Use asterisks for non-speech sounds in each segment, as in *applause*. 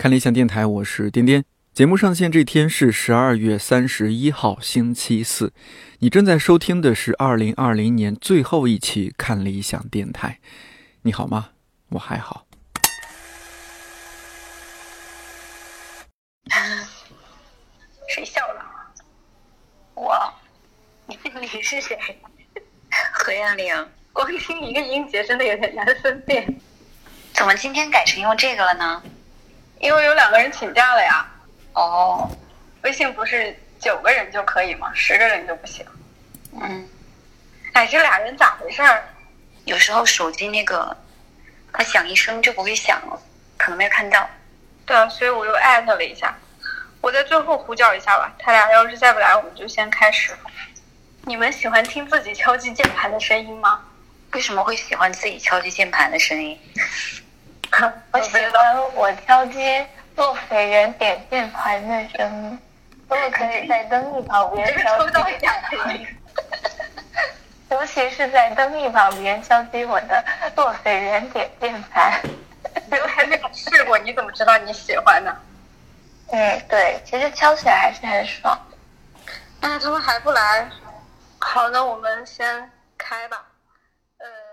看理想电台，我是颠颠。节目上线这天是十二月三十一号，星期四。你正在收听的是二零二零年最后一期看理想电台。你好吗？我还好。谁笑了？我。你你是谁？何艳玲。光听一个音节真的有点难分辨。怎么今天改成用这个了呢？因为有两个人请假了呀。哦，微信不是九个人就可以吗？十个人就不行。嗯，哎，这俩人咋回事儿？有时候手机那个，它响一声就不会响了，可能没有看到。对啊，所以我又艾特了一下。我在最后呼叫一下吧。他俩要是再不来，我们就先开始。你们喜欢听自己敲击键盘的声音吗？为什么会喜欢自己敲击键盘的声音？*laughs* 我喜欢我敲击洛斐人点键盘的声音。*laughs* 如果可以在灯一旁边敲击，尤其是在灯一旁边敲击我的洛斐人点键盘。我还没有试过，你怎么知道你喜欢呢？嗯，对，其实敲起来还是很爽。哎，他们还不来。好，那我们先开吧。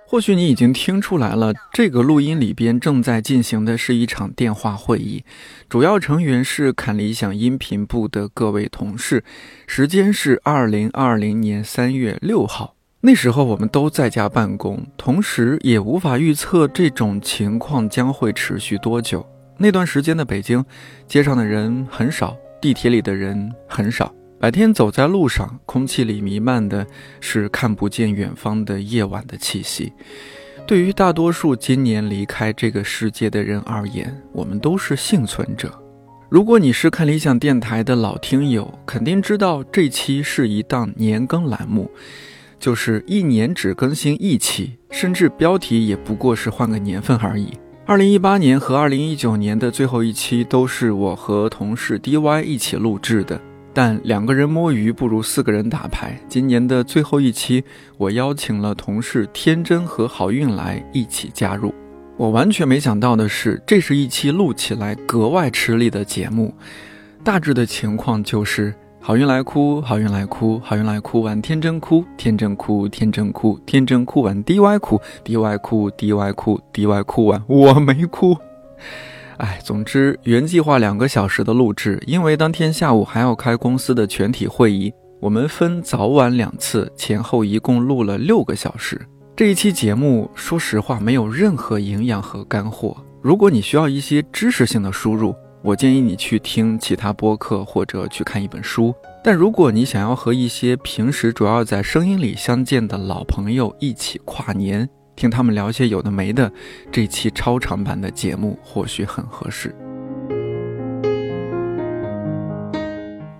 或许你已经听出来了，这个录音里边正在进行的是一场电话会议，主要成员是看理想音频部的各位同事。时间是二零二零年三月六号，那时候我们都在家办公，同时也无法预测这种情况将会持续多久。那段时间的北京，街上的人很少，地铁里的人很少。白天走在路上，空气里弥漫的是看不见远方的夜晚的气息。对于大多数今年离开这个世界的人而言，我们都是幸存者。如果你是看理想电台的老听友，肯定知道这期是一档年更栏目，就是一年只更新一期，甚至标题也不过是换个年份而已。二零一八年和二零一九年的最后一期都是我和同事 DY 一起录制的。但两个人摸鱼不如四个人打牌。今年的最后一期，我邀请了同事天真和好运来一起加入。我完全没想到的是，这是一期录起来格外吃力的节目。大致的情况就是：好运来哭，好运来哭，好运来哭完天真哭，天真哭，天真哭，天真哭完 DY 哭，DY 哭，DY 哭，DY 哭完我没哭。哎，总之原计划两个小时的录制，因为当天下午还要开公司的全体会议，我们分早晚两次，前后一共录了六个小时。这一期节目，说实话没有任何营养和干货。如果你需要一些知识性的输入，我建议你去听其他播客或者去看一本书。但如果你想要和一些平时主要在声音里相见的老朋友一起跨年，听他们聊些有的没的，这期超长版的节目或许很合适。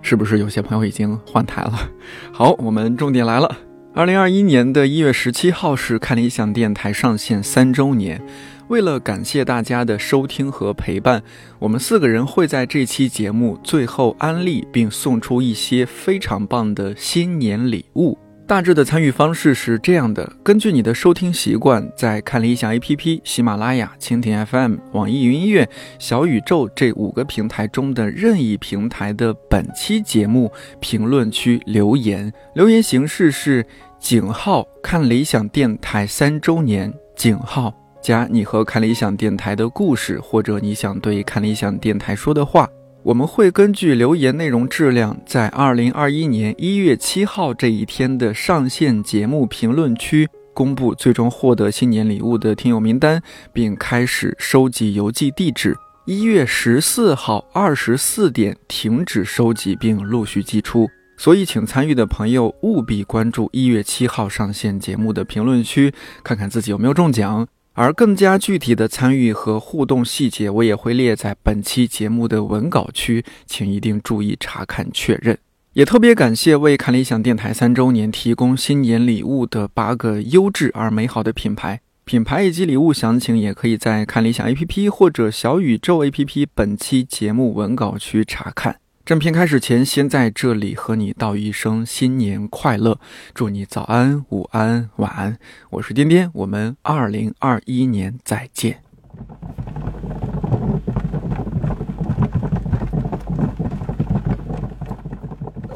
是不是有些朋友已经换台了？*laughs* 好，我们重点来了。二零二一年的一月十七号是看理想电台上线三周年。为了感谢大家的收听和陪伴，我们四个人会在这期节目最后安利并送出一些非常棒的新年礼物。大致的参与方式是这样的：根据你的收听习惯，在看理想 APP、喜马拉雅、蜻蜓 FM、网易云音乐、小宇宙这五个平台中的任意平台的本期节目评论区留言。留言形式是井号看理想电台三周年井号加你和看理想电台的故事，或者你想对看理想电台说的话。我们会根据留言内容质量，在二零二一年一月七号这一天的上线节目评论区公布最终获得新年礼物的听友名单，并开始收集邮寄地址。一月十四号二十四点停止收集，并陆续寄出。所以，请参与的朋友务必关注一月七号上线节目的评论区，看看自己有没有中奖。而更加具体的参与和互动细节，我也会列在本期节目的文稿区，请一定注意查看确认。也特别感谢为看理想电台三周年提供新年礼物的八个优质而美好的品牌，品牌以及礼物详情也可以在看理想 APP 或者小宇宙 APP 本期节目文稿区查看。正片开始前，先在这里和你道一声新年快乐，祝你早安、午安、晚安。我是颠颠，我们二零二一年再见。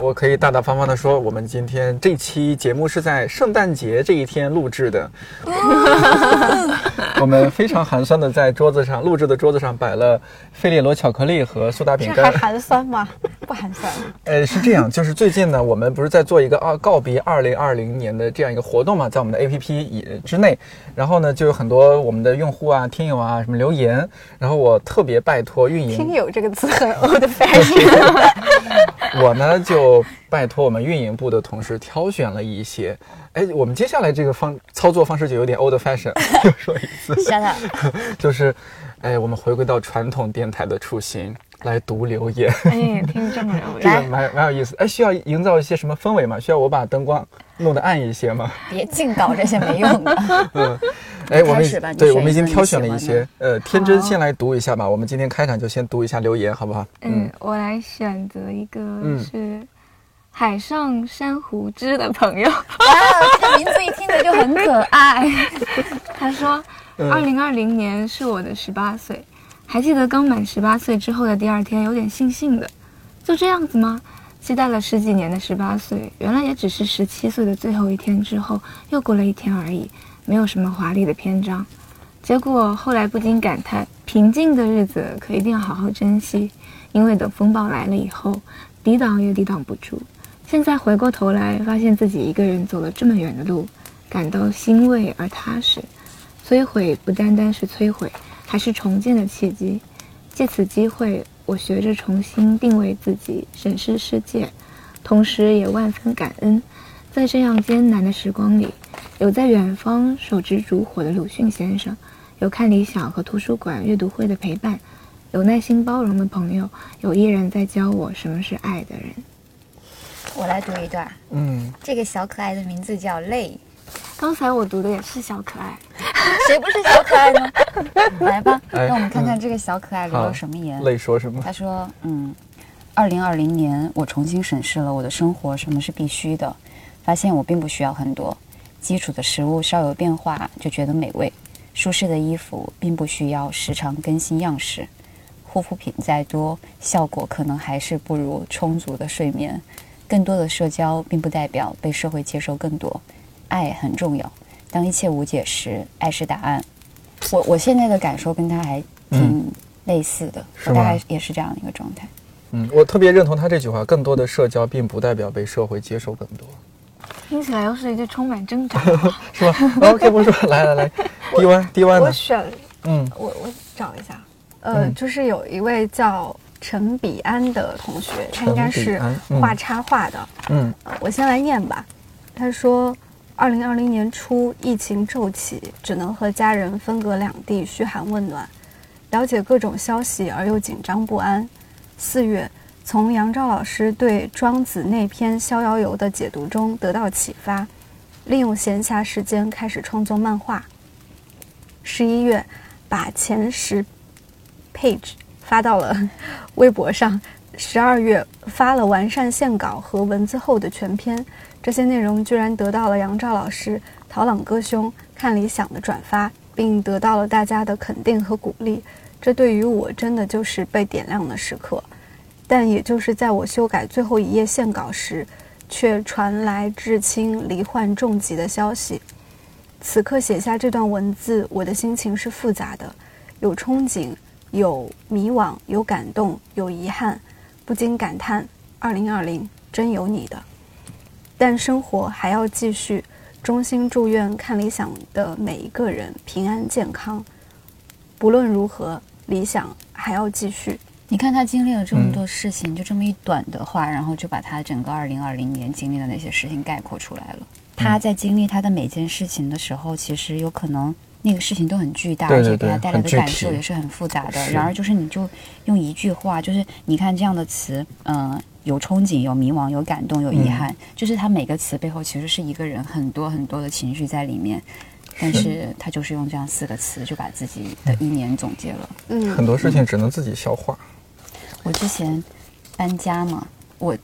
我可以大大方方的说，我们今天这期节目是在圣诞节这一天录制的。我们非常寒酸的在桌子上录制的桌子上摆了费列罗巧克力和苏打饼干这还。寒酸吗？不寒酸。*laughs* 呃，是这样，就是最近呢，我们不是在做一个啊告别二零二零年的这样一个活动嘛，在我们的 APP 以之内，然后呢，就有很多我们的用户啊、听友啊什么留言，然后我特别拜托运营听友这个词很 old fashion。*laughs* 我呢就拜托我们运营部的同事挑选了一些。哎，我们接下来这个方操作方式就有点 old fashion，*laughs* 又说一次，shut up。就是，哎，我们回归到传统电台的初心，来读留言，哎，听这么有这个蛮蛮有意思。哎，需要营造一些什么氛围吗？需要我把灯光弄得暗一些吗？别净搞这些没用的。*laughs* 嗯，哎，我们对我们已经挑选了一些。呃，天真先来读一下吧。我们今天开场就先读一下留言，好不好？嗯，我来选择一个嗯是海上珊瑚枝的朋友，哇，这名字一听着就很可爱。*laughs* 他说，嗯二零二零年是我的十八岁，还记得刚满十八岁之后的第二天，有点悻悻的，就这样子吗？期待了十几年的十八岁，原来也只是十七岁的最后一天之后，又过了一天而已，没有什么华丽的篇章。结果后来不禁感叹，平静的日子可一定要好好珍惜，因为等风暴来了以后，抵挡也抵挡不住。现在回过头来，发现自己一个人走了这么远的路，感到欣慰而踏实。摧毁不单单是摧毁，还是重建的契机。借此机会，我学着重新定位自己，审视世界，同时也万分感恩，在这样艰难的时光里，有在远方手执烛火的鲁迅先生，有看理想和图书馆阅读会的陪伴，有耐心包容的朋友，有依然在教我什么是爱的人。我来读一段，嗯，这个小可爱的名字叫泪。刚才我读的也是小可爱，*laughs* 谁不是小可爱呢？*laughs* 来吧，哎让我们看看这个小可爱留了什么言。泪说什么？他说：“嗯，二零二零年我重新审视了我的生活，什么是必须的，发现我并不需要很多，基础的食物稍有变化就觉得美味，舒适的衣服并不需要时常更新样式，护肤品再多，效果可能还是不如充足的睡眠。更多的社交并不代表被社会接受更多，爱很重要。当一切无解时，爱是答案。我我现在的感受跟他还挺类似的，是我大概也是这样的一个状态。嗯，我特别认同他这句话，更多的社交并不代表被社会接受更多，听起来又是一句充满挣扎的。*laughs* 是吧？OK，不说，来来来，低弯低弯的，我选嗯我我找一下，呃，嗯就是有一位叫陈彼安的同学，他应该是画插画的。嗯呃我先来念吧。他说，二零二零年初疫情骤起，只能和家人分隔两地嘘寒问暖，了解各种消息而又紧张不安。四月，从杨照老师对《庄子》那篇《逍遥游》的解读中得到启发，利用闲暇时间开始创作漫画。十一月，把前十 page 发到了微博上。十二月发了完善线稿和文字后的全篇，这些内容居然得到了杨照老师、陶朗哥兄、看理想的转发，并得到了大家的肯定和鼓励。这对于我真的就是被点亮的时刻。但也就是在我修改最后一页线稿时，却传来至亲罹患重疾的消息。此刻写下这段文字，我的心情是复杂的，有憧憬，有迷惘，有感动，有遗憾，不禁感叹：二零二零真有你的。但生活还要继续，衷心祝愿看理想的每一个人平安健康。不论如何，理想还要继续。你看他经历了这么嗯多事情，就这么一短的话，然后就把他整个二零二零年经历的那些事情概括出来了。嗯他在经历他的每件事情的时候，其实有可能那个事情都很巨大，而且给他带来的感受也是很复杂的。然而，就是你就用一句话，就是你看这样的词，嗯、有憧憬，有迷惘，有感动，有遗嗯憾，就是他每个词背后其实是一个人很多很多的情绪在里面。但是他就是用这样四个词就把自己的一年总结了。嗯，很多事情只能自己消化。我之前搬家嘛，我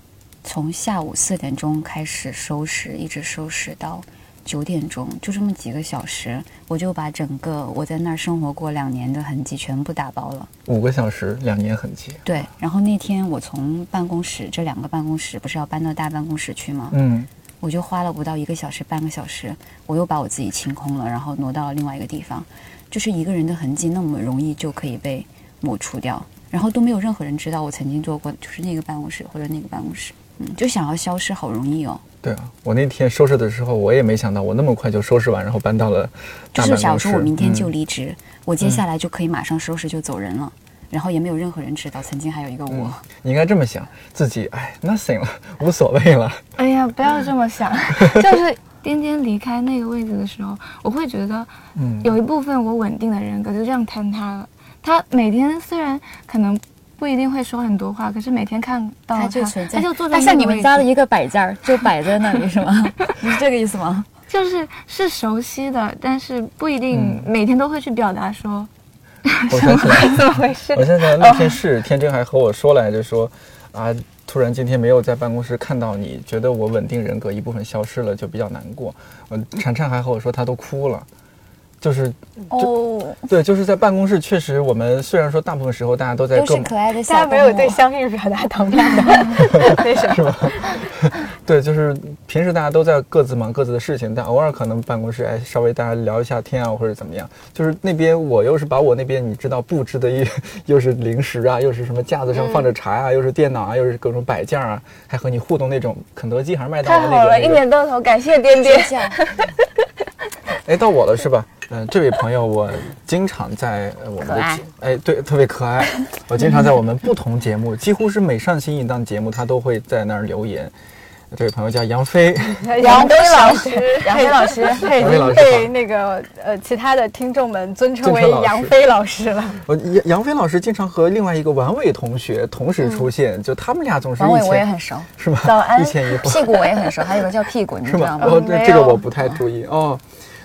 从下午四点钟开始收拾，一直收拾到九点钟，就这么几个小时，我就把整个我在那儿生活过两年的痕迹全部打包了。五个小时，两年痕迹。对，然后那天我从办公室这两个办公室不是要搬到大办公室去吗？嗯，我就花了不到一个小时，半个小时，我又把我自己清空了，然后挪到了另外一个地方，就是一个人的痕迹那么容易就可以被抹除掉，然后都没有任何人知道我曾经做过，就是那个办公室或者那个办公室，嗯，就想要消失好容易哦。对啊，我那天收拾的时候，我也没想到我那么快就收拾完，然后搬到了就是假如。说我明天就嗯离职，我接下来就可以马上收拾就走人了，然后也没有任何人知道曾经还有一个我。你应该这么想，自己哎，nothing 了，无所谓了。哎呀，不要这么想，*laughs* 就是颠颠离开那个位置的时候，我会觉得嗯，有一部分我稳定的人格就这样坍塌了。他每天虽然可能不一定会说很多话，可是每天看到它他，就存在，他就坐在那像你们家的一个摆件儿，就摆在那里是吗？*laughs* 你是这个意思吗？就是是熟悉的，但是不一定嗯每天都会去表达说、我想起来，*laughs* 怎么回事我。*laughs* 想起来那天是天真还和我说来着，说啊，突然今天没有在办公室看到你，觉得我稳定人格一部分消失了，就比较难过。嗯，婵婵还和我说她都哭了。就是哦，对，就是在办公室，确实我们虽然说大部分时候大家都在都各是可爱的小大家没有对相遇表达同样的 *laughs* 为什么。*laughs* 对，就是平时大家都在各自忙各自的事情，但偶尔可能办公室哎稍微大家聊一下天啊，或者怎么样。就是那边我又是把我那边你知道布置的一又是零食啊，又是什么架子上放着茶啊，又是电脑啊，又是各种摆件啊，还和你互动那种肯德基还是麦当劳那个太好了，一那个。年到头感谢 *laughs* 颠颠。这样哎，到我了是吧？嗯、这位朋友我经常在呃我们的节哎对特别可爱，我经常在我们不同节目，几乎是每上新一档节目，他都会在那儿留言。这位朋友叫杨飞，*laughs* 杨飞老师，杨飞老师他已经杨飞老师被那个呃其他的听众们尊称为杨飞老师了。我杨杨飞老师经常和另外一个王伟同学同时出现，就他们俩总是一王伟我也很熟，是吗？早安一前一后屁股我也很熟，还有个叫屁股，你是知道吗？哦，这个我不太注意哦。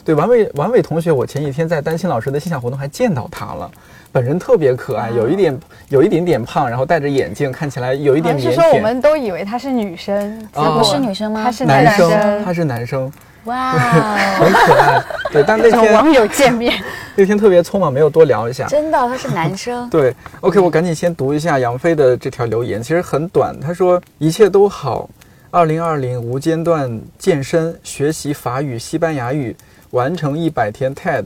对，王伟王伟同学，我前几天在丹青老师的线下活动还见到他了，本人特别可爱，有一点有一点点胖，然后戴着眼镜，看起来有一好点腼腆是说我。们都以为他是女生，结哦果不是女生吗他是男生。他是男生，哇 *laughs* 很哦，可爱。对，但那天 *laughs* 网友见面，*laughs* 那天特别匆忙，没有多聊一下。真的他是男生，对，OK，我赶紧先读一下杨飞的这条留言，其实很短。他说一切都好，二零二零无间断健身，学习法语、西班牙语，完成一百天 TED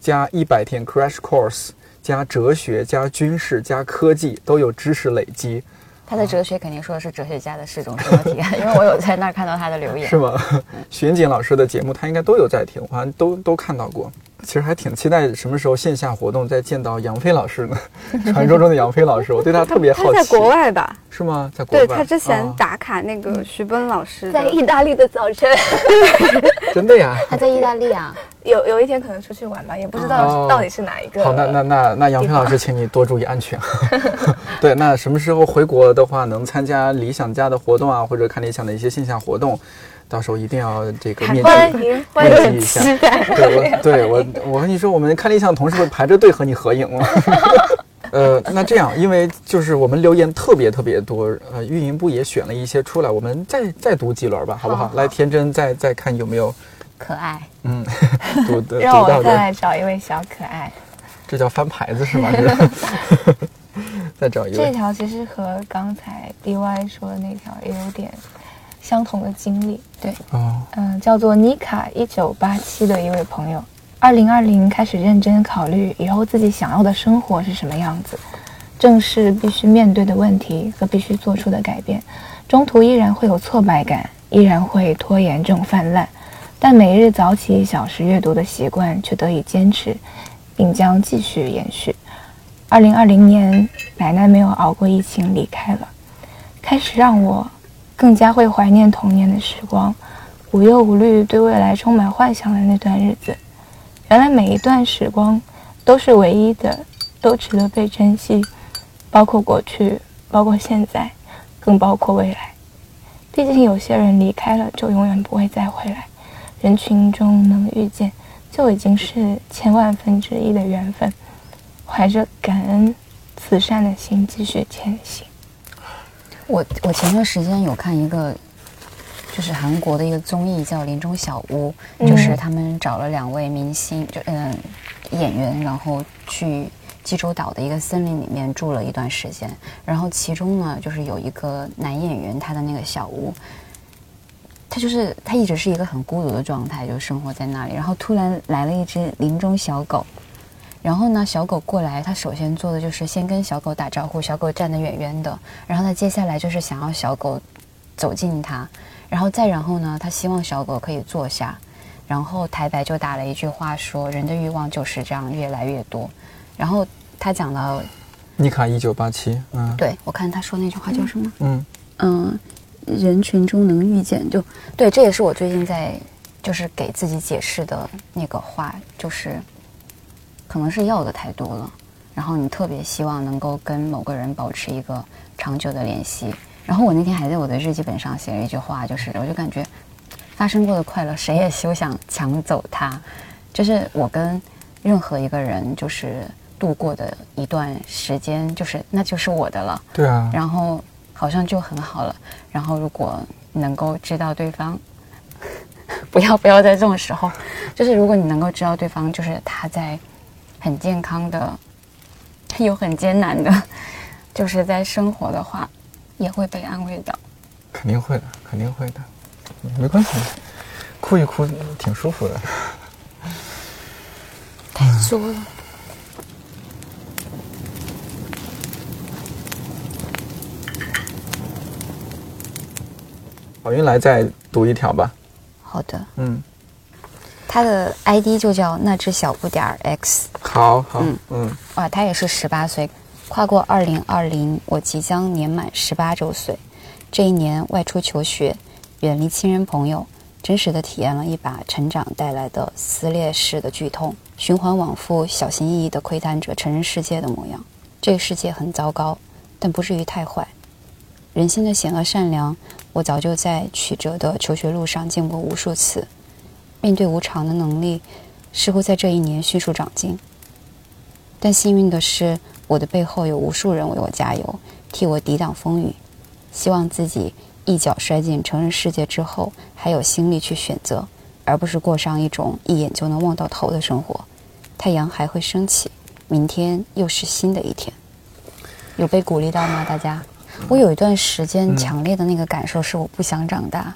加一百天 Crash Course 加哲学加军事加科技都有知识累积，他的哲学肯定说的是哲学家的四种生活体验，*laughs* 因为我有在那儿看到他的留言是。吗？*laughs* 巡警老师的节目他应该都有在听，我好像都都看到过。其实还挺期待什么时候线下活动再见到杨飞老师呢？*laughs* 传说中的杨飞老师，我对他特别好奇。他在国外吧？是吗？在国外？对他之前哦打卡那个徐奔老师的在意大利的早晨，*laughs* 真的呀。他在意大利啊，有有一天可能出去玩吧，也不知道哦到底是哪一个。好，那那那那杨飞老师，请你多注意安全。*laughs* 对，那什么时候回国的话，能参加理想家的活动啊，或者看理想的一些线下活动，到时候一定要这个面迎欢迎。面基一下。对，我对我我跟你说，我们看理想同事会排着队和你合影了。*laughs* 呃，那这样，因为就是我们留言特别特别多，呃，运营部也选了一些出来，我们再再读几轮吧，好不好？来，天真再再看有没有，可爱。嗯，*laughs* 读的让我再来找一位小可爱。这叫翻牌子是吗？是 *laughs* 再找一这，条其实和刚才 DY 说的那条也有点相同的经历。对，哦，嗯、叫做妮卡一九八七的一位朋友，二零二零开始认真考虑以后自己想要的生活是什么样子，正视必须面对的问题和必须做出的改变，中途依然会有挫败感，依然会拖延症泛滥，但每日早起一小时阅读的习惯却得以坚持，并将继续延续。二零二零年，奶奶没有熬过疫情离开了，开始让我更加会怀念童年的时光，无忧无虑、对未来充满幻想的那段日子。原来每一段时光都是唯一的，都值得被珍惜，包括过去，包括现在，更包括未来。毕竟有些人离开了，就永远不会再回来。人群中能遇见，就已经是千万分之一的缘分。怀着感恩、慈善的心继续前行。我我前段时间有看一个就是韩国的一个综艺叫《林中小屋》，嗯就是他们找了两位明星，就嗯、演员，然后去济州岛的一个森林里面住了一段时间。然后其中呢，就是有一个男演员，他的那个小屋，他就是他一直是一个很孤独的状态，就生活在那里。然后突然来了一只林中小狗，然后呢，小狗过来，他首先做的就是先跟小狗打招呼，小狗站得远远的。然后他接下来就是想要小狗走近他，然后再然后呢，他希望小狗可以坐下。然后台白就打了一句话说：“人的欲望就是这样越来越多。”然后他讲了，尼卡一九八七，嗯，对我看他说那句话叫什么？嗯，嗯，人群中能遇见，就对，这也是我最近在就是给自己解释的那个话，就是可能是要的太多了，然后你特别希望能够跟某个人保持一个长久的联系。然后我那天还在我的日记本上写了一句话，就是我就感觉发生过的快乐，谁也休想抢走它。就是我跟任何一个人就是度过的一段时间，就是那就是我的了。对啊，然后好像就很好了。然后如果能够知道对方，*laughs* 不要不要在这种时候，就是如果你能够知道对方就是他在很健康的，*laughs* 又很艰难的，*laughs* 就是在生活的话，也会被安慰到。肯定会的，肯定会的，嗯没关系，哭一哭挺舒服的。太作了。好运来再读一条吧，好的，嗯，他的 ID 就叫那只小不点儿 X。好好，嗯嗯哇，他也是十八岁，跨过二零二零，我即将年满十八周岁。这一年外出求学，远离亲人朋友，真实的体验了一把成长带来的撕裂式的剧痛，循环往复，小心翼翼的窥探着成人世界的模样。这个世界很糟糕，但不至于太坏。人心的险恶善良，我早就在曲折的求学路上见过无数次。面对无常的能力，似乎在这一年迅速长进。但幸运的是，我的背后有无数人为我加油，替我抵挡风雨。希望自己一脚摔进成人世界之后，还有心力去选择，而不是过上一种一眼就能望到头的生活。太阳还会升起，明天又是新的一天。有被鼓励到吗？大家？我有一段时间嗯强烈的那个感受是我不想长大，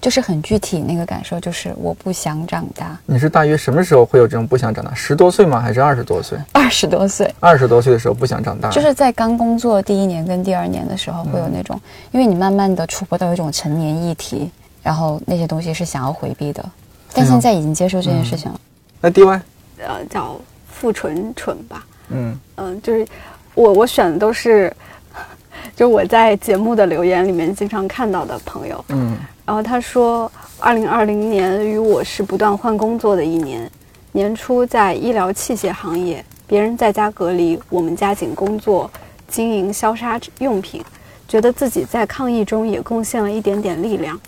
就是很具体那个感受就是我不想长大。你是大约什么时候会有这种不想长大？十多岁吗？还是二十多岁？二十多岁，二十多岁的时候不想长大，就是在刚工作第一年跟第二年的时候，会有那种，因为你慢慢的触摸到一种成年议题，然后那些东西是想要回避的，但现在已经接受这件事情了。那 D Y，呃，叫付纯纯吧，嗯嗯、就是我我选的都是，就我在节目的留言里面经常看到的朋友，嗯然后他说，二零二零年与我是不断换工作的一年。年初在医疗器械行业，别人在家隔离，我们加紧工作，经营消杀用品，觉得自己在抗疫中也贡献了一点点力量。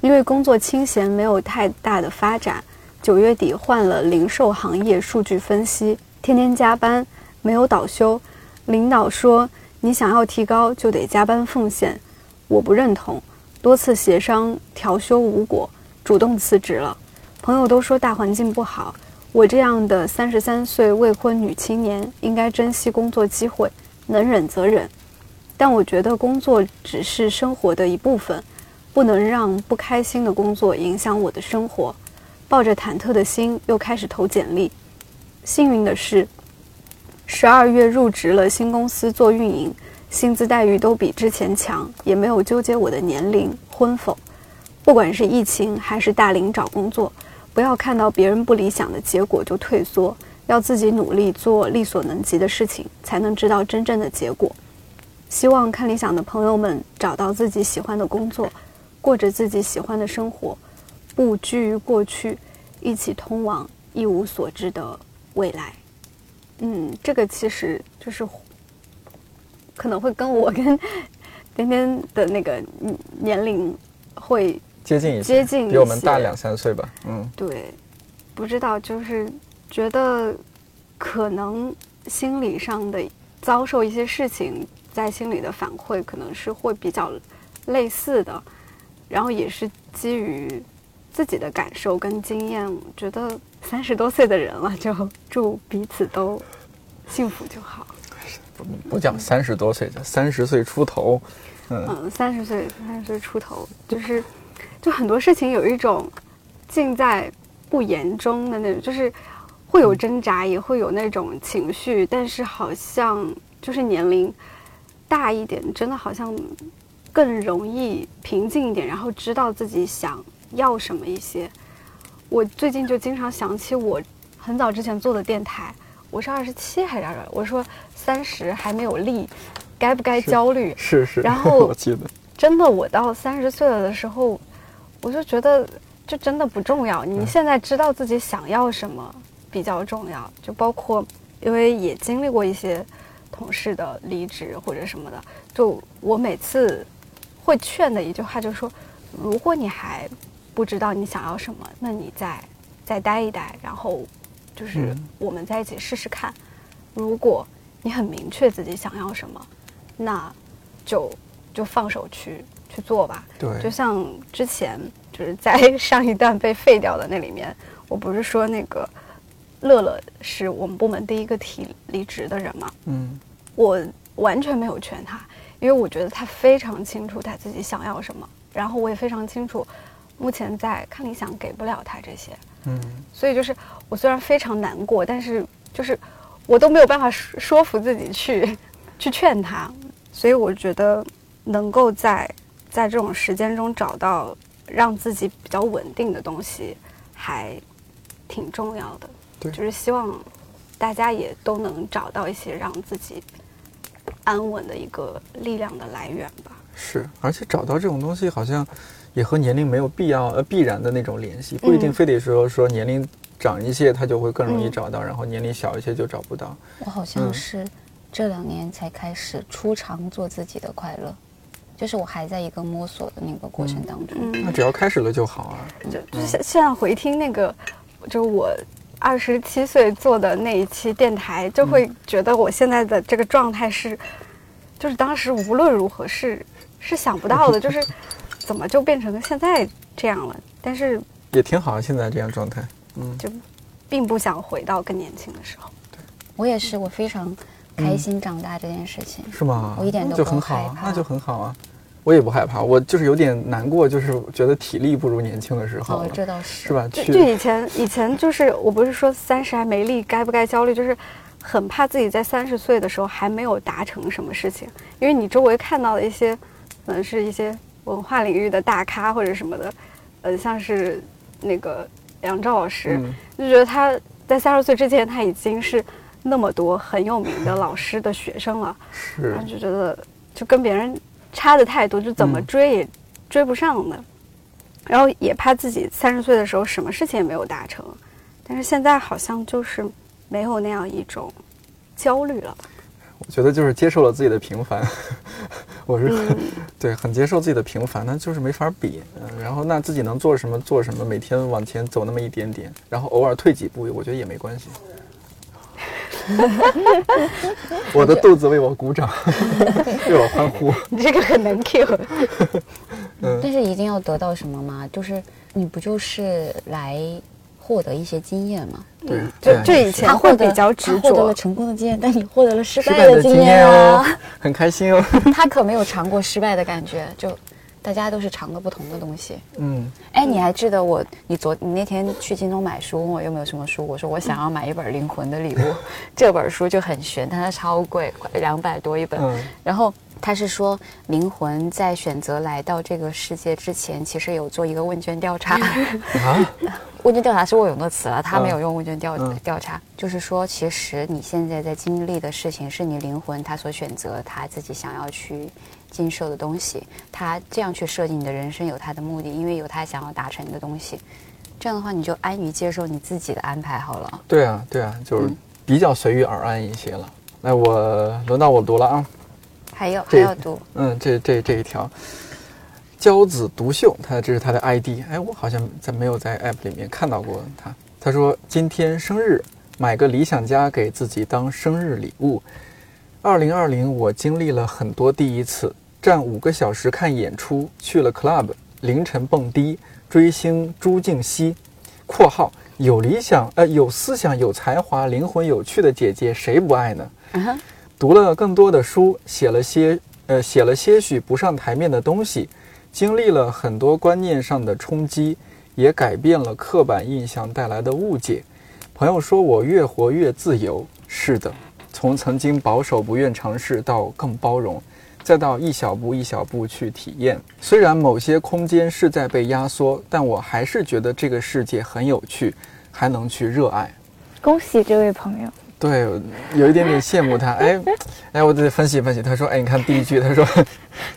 因为工作清闲，没有太大的发展。九月底换了零售行业数据分析，天天加班，没有倒休。领导说，你想要提高就得加班奉献，我不认同。多次协商调休无果，主动辞职了。朋友都说大环境不好，我这样的三十三岁未婚女青年应该珍惜工作机会，能忍则忍。但我觉得工作只是生活的一部分，不能让不开心的工作影响我的生活。抱着忐忑的心，又开始投简历。幸运的是，十二月入职了新公司做运营。薪资待遇都比之前强，也没有纠结我的年龄、婚否。不管是疫情还是大龄找工作，不要看到别人不理想的结果就退缩，要自己努力做力所能及的事情，才能知道真正的结果。希望看理想的朋友们找到自己喜欢的工作，过着自己喜欢的生活，不拘于过去，一起通往一无所知的未来。嗯，这个其实就是可能会跟我跟 *laughs* 天天的那个嗯年龄会接近一些，接近一比我们大两三岁吧，嗯对，不知道就是觉得可能心理上的遭受一些事情，在心里的反馈可能是会比较类似的。然后也是基于自己的感受跟经验，我觉得三十多岁的人了，就祝彼此都幸福就好。不讲三十多岁的，三十岁出头，嗯，三十岁，三十岁出头，就是就很多事情有一种尽在不言中的那种，就是会有挣扎，也会有那种情绪，但是好像就是年龄大一点，真的好像更容易平静一点，然后知道自己想要什么一些。我最近就经常想起我很早之前做的电台，我是二十七还是二十？我说三十还没有立，该不该焦虑？是是。然 *laughs* 后我记得，真的，我到三十岁了的时候，我就觉得这真的不重要。你现在知道自己想要什么比较重要，就包括因为也经历过一些同事的离职或者什么的，就我每次会劝的一句话就是说，如果你还不知道你想要什么，那你再再待一待，然后就是我们在一起试试看。如果你很明确自己想要什么，那就就放手去去做吧。对，就像之前就是在上一段被废掉的那里面，我不是说那个乐乐是我们部门第一个提离职的人吗？嗯，我完全没有劝他，因为我觉得他非常清楚他自己想要什么，然后我也非常清楚。目前在看理想给不了他这些，嗯，所以就是我虽然非常难过，但是就是我都没有办法说说服自己去 *laughs* 去劝他，所以我觉得能够在在这种时间中找到让自己比较稳定的东西，还挺重要的。对，就是希望大家也都能找到一些让自己安稳的一个力量的来源吧。是，而且找到这种东西好像。也和年龄没有必要呃必然的那种联系，不一定非得说说年龄长一些他就会更容易找到，然后年龄小一些就找不到。我好像是这两年才开始初尝做自己的快乐，就是我还在一个摸索的那个过程当中。那只要开始了就好啊。就就现现在回听那个，就我二十七岁做的那一期电台，就会觉得我现在的这个状态是，就是当时无论如何是是想不到的，就是。*laughs* 怎么就变成现在这样了？但是也挺好，现在这样状态，嗯，就并不想回到更年轻的时候。对，我也是，我非常开心长大这件事情。是吗？我一点都不害怕，那就很好啊。我也不害怕，我就是有点难过，就是觉得体力不如年轻的时候。哦，这倒是，是吧？就就以前以前就是，我不是说三十还没力，该不该焦虑？就是很怕自己在三十岁的时候还没有达成什么事情，因为你周围看到的一些，可能是一些。文化领域的大咖或者什么的，呃，像是那个梁照老师，就觉得他在三十岁之前他已经是那么多很有名的老师的学生了，然后就觉得就跟别人差的太多，就怎么追也追不上的，然后也怕自己三十岁的时候什么事情也没有达成，但是现在好像就是没有那样一种焦虑了。我觉得就是接受了自己的平凡，*laughs* 我是很对很接受自己的平凡，那就是没法比。嗯，然后那自己能做什么做什么，每天往前走那么一点点，然后偶尔退几步，我觉得也没关系。*laughs* 我的肚子为我鼓掌，*laughs* 为我欢呼。你这个很难 Q。嗯，但是一定要得到什么吗？就是你不就是来？获得一些经验嘛？对，就就以前会比较执着，获得了成功的经验，但你获得了失败的经验哦，很开心哦。*laughs* 他可没有尝过失败的感觉，就大家都是尝了不同的东西。嗯，哎，你还记得我？你昨你那天去京东买书，问我有没有什么书？我说我想要买一本《灵魂的礼物》，*laughs* 这本书就很悬，但它超贵，两百多一本。然后。他是说，灵魂在选择来到这个世界之前，其实有做一个问卷调查。啊，*laughs* 问卷调查是我用的词了，他没有用问卷调调查，就是说，其实你现在在经历的事情，是你灵魂他所选择，他自己想要去经受的东西。他这样去设计你的人生，有他的目的，因为有他想要达成的东西。这样的话，你就安于接受你自己的安排好了。对啊，对啊，就是比较随遇而安一些了。那我轮到我读了啊。还有还要读，嗯，这这这一条，骄子独秀，他这是他的 ID，哎，我好像在没有在 App 里面看到过他。他说今天生日，买个理想家给自己当生日礼物。二零二零，我经历了很多第一次，站五个小时看演出，去了 club，凌晨蹦迪，追星朱静熙（括号有理想呃有思想有才华灵魂有趣的姐姐谁不爱呢？）读了更多的书，写了些呃写了些许不上台面的东西，经历了很多观念上的冲击，也改变了刻板印象带来的误解。朋友说我越活越自由，是的，从曾经保守不愿尝试到更包容。再到一小步一小步去体验，虽然某些空间是在被压缩，但我还是觉得这个世界很有趣，还能去热爱。恭喜这位朋友！对，有一点点羡慕他。哎，哎，我得分析分析。他说：“哎，你看第一句，他说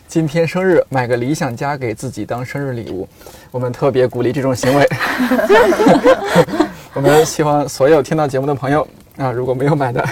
今天生日，买个理想家给自己当生日礼物。我们特别鼓励这种行为。*laughs* 我们希望所有听到节目的朋友啊，如果没有买的。”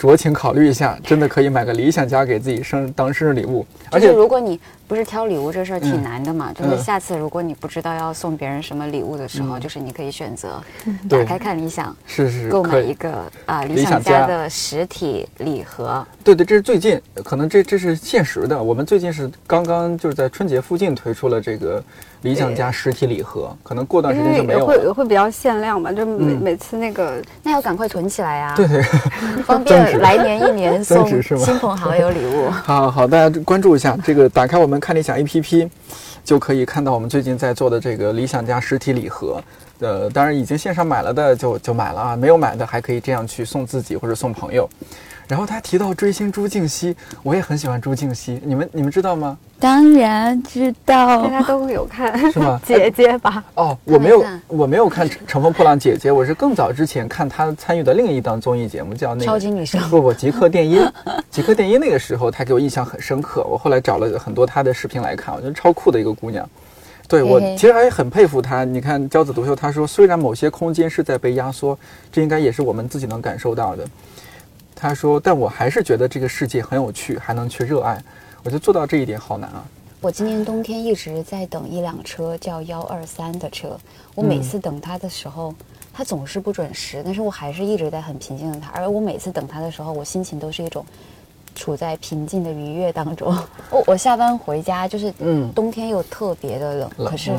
酌情考虑一下，真的可以买个理想家给自己生当生日礼物。而且如果你不是挑礼物这事儿挺难的嘛，就是下次如果你不知道要送别人什么礼物的时候，就是你可以选择打开看理想，是是购买一个啊理想家的实体礼盒。对对，这是最近，可能这这是现实的。我们最近是刚刚就是在春节附近推出了这个。理想家实体礼盒，可能过段时间就没有了。会会比较限量吧？就每每次那个，那要赶快囤起来呀。对对，*laughs* 方便 *laughs* 来年一年 *laughs* 送亲朋好友礼物。好好，大家关注一下这个，打开我们看理想 APP，就可以看到我们最近在做的这个理想家实体礼盒。呃，当然已经线上买了的就就买了啊，没有买的还可以这样去送自己或者送朋友。然后他提到追星朱静熙，我也很喜欢朱静熙，你们你们知道吗？当然知道，大家都会有看是吗？*laughs* 姐姐吧？哦，我没有，我没有看《乘风破浪姐姐》，我是更早之前看她参与的另一档综艺节目，叫那个超级女声。不不，极客电音，*laughs* 极客电音那个时候她给我印象很深刻，我后来找了很多她的视频来看，我觉得超酷的一个姑娘。对我其实还很佩服她。你看骄子独秀，她说虽然某些空间是在被压缩，这应该也是我们自己能感受到的。他说：“但我还是觉得这个世界很有趣，还能去热爱。我觉得做到这一点好难啊！我今年冬天一直在等一辆车，叫幺二三的车。我每次等他的时候，他总是不准时，但是我还是一直在很平静的他。而我每次等他的时候，我心情都是一种处在平静的愉悦当中。*laughs* 我我下班回家就是，嗯，冬天又特别的冷，可是。”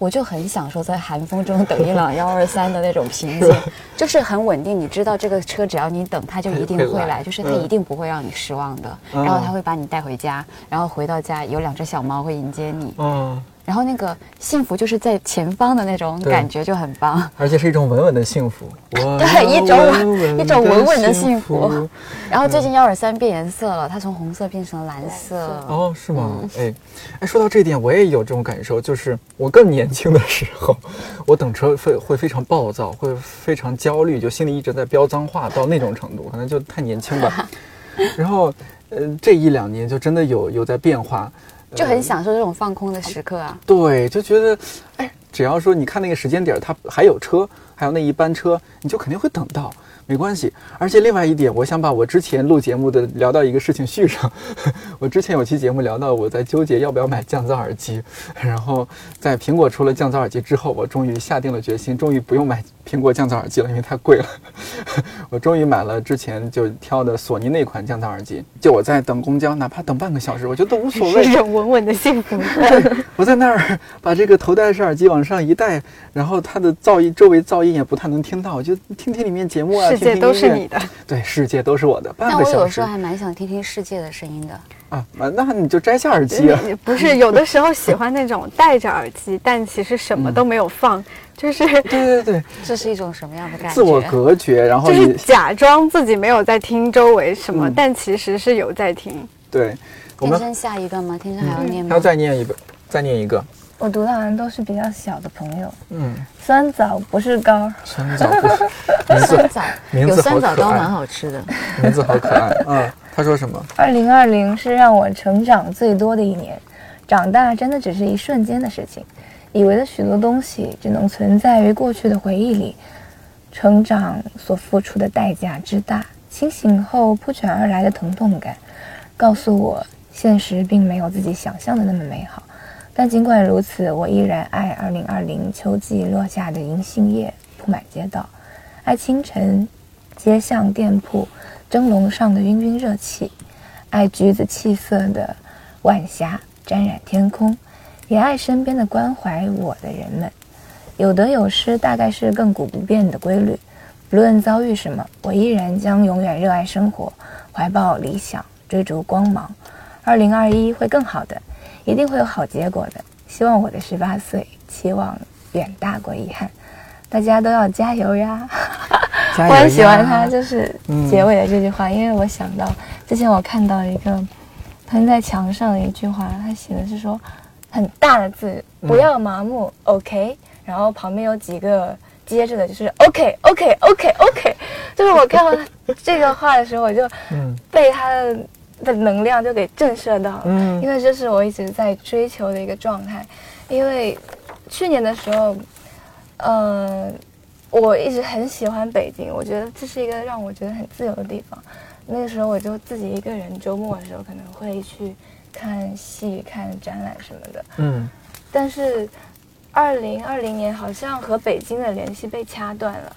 我就很享受在寒风中等一辆幺二三的那种平静，就是很稳定。你知道这个车只要你等，它就一定会来，就是它一定不会让你失望的。然后它会把你带回家，然后回到家有两只小猫会迎接你。嗯。然后那个幸福就是在前方的那种感觉就很棒，而且是一种稳稳的幸福。*laughs* 对，一种一种稳稳的幸福。然后最近幺二三变颜色了，它从红色变成了蓝色。哦，是吗？哎，哎，说到这点，我也有这种感受，就是我更年轻的时候，我等车会会非常暴躁，会非常焦虑，就心里一直在飙脏话，到那种程度，可能就太年轻吧。*laughs* 然后，呃，这一两年就真的有有在变化。就很享受这种放空的时刻啊！对，就觉得，哎，只要说你看那个时间点，它还有车，还有那一班车，你就肯定会等到。没关系，而且另外一点，我想把我之前录节目的聊到一个事情续上。*laughs* 我之前有期节目聊到我在纠结要不要买降噪耳机，然后在苹果出了降噪耳机之后，我终于下定了决心，终于不用买苹果降噪耳机了，因为太贵了。*laughs* 我终于买了之前就挑的索尼那款降噪耳机。就我在等公交，哪怕等半个小时，我觉得都无所谓。是一种稳稳的幸福。*laughs* 我在那儿把这个头戴式耳机往上一戴，然后它的噪音周围噪音也不太能听到，就听听里面节目啊。世界都是你的，对，世界都是我的。但我有时候还蛮想听听世界的声音的啊，那你就摘下耳机啊。不是，有的时候喜欢那种戴着耳机，但其实什么都没有放，就是对对对，这是一种什么样的感觉？自我隔绝，然后就是假装自己没有在听周围什么，但其实是有在听。对，天生下一个吗？天生还要念吗？要再念一个，再念一个。我读的好像都是比较小的朋友。嗯，酸枣不是糕。酸枣不是酸枣，有酸枣糕蛮好吃的。名字好可爱。嗯，他说什么？二零二零是让我成长最多的一年。长大真的只是一瞬间的事情，以为的许多东西只能存在于过去的回忆里。成长所付出的代价之大，清醒后扑卷而来的疼痛感，告诉我现实并没有自己想象的那么美好。但尽管如此，我依然爱2020秋季落下的银杏叶铺满街道，爱清晨街巷店铺蒸笼上的晕晕热气，爱橘子气色的晚霞沾染天空，也爱身边的关怀我的人们。有得有失，大概是亘古不变的规律。不论遭遇什么，我依然将永远热爱生活，怀抱理想，追逐光芒。二零二一会更好的，一定会有好结果的。希望我的十八岁期望远大过遗憾，大家都要加油呀！*laughs* 我很喜欢呀他就是嗯结尾的这句话，因为我想到之前我看到一个喷在墙上的一句话，他写的是说很大的字，不要麻木、o k 然后旁边有几个接着的就是 OK OK OK OK，*laughs* 就是我看到他这个话的时候，我就嗯。被他的的能量就给震慑到了，嗯。因为这是我一直在追求的一个状态。因为去年的时候，呃，我一直很喜欢北京，我觉得这是一个让我觉得很自由的地方。那个时候我就自己一个人，周末的时候可能会去看戏、看展览什么的。嗯但是，二零二零年好像和北京的联系被掐断了。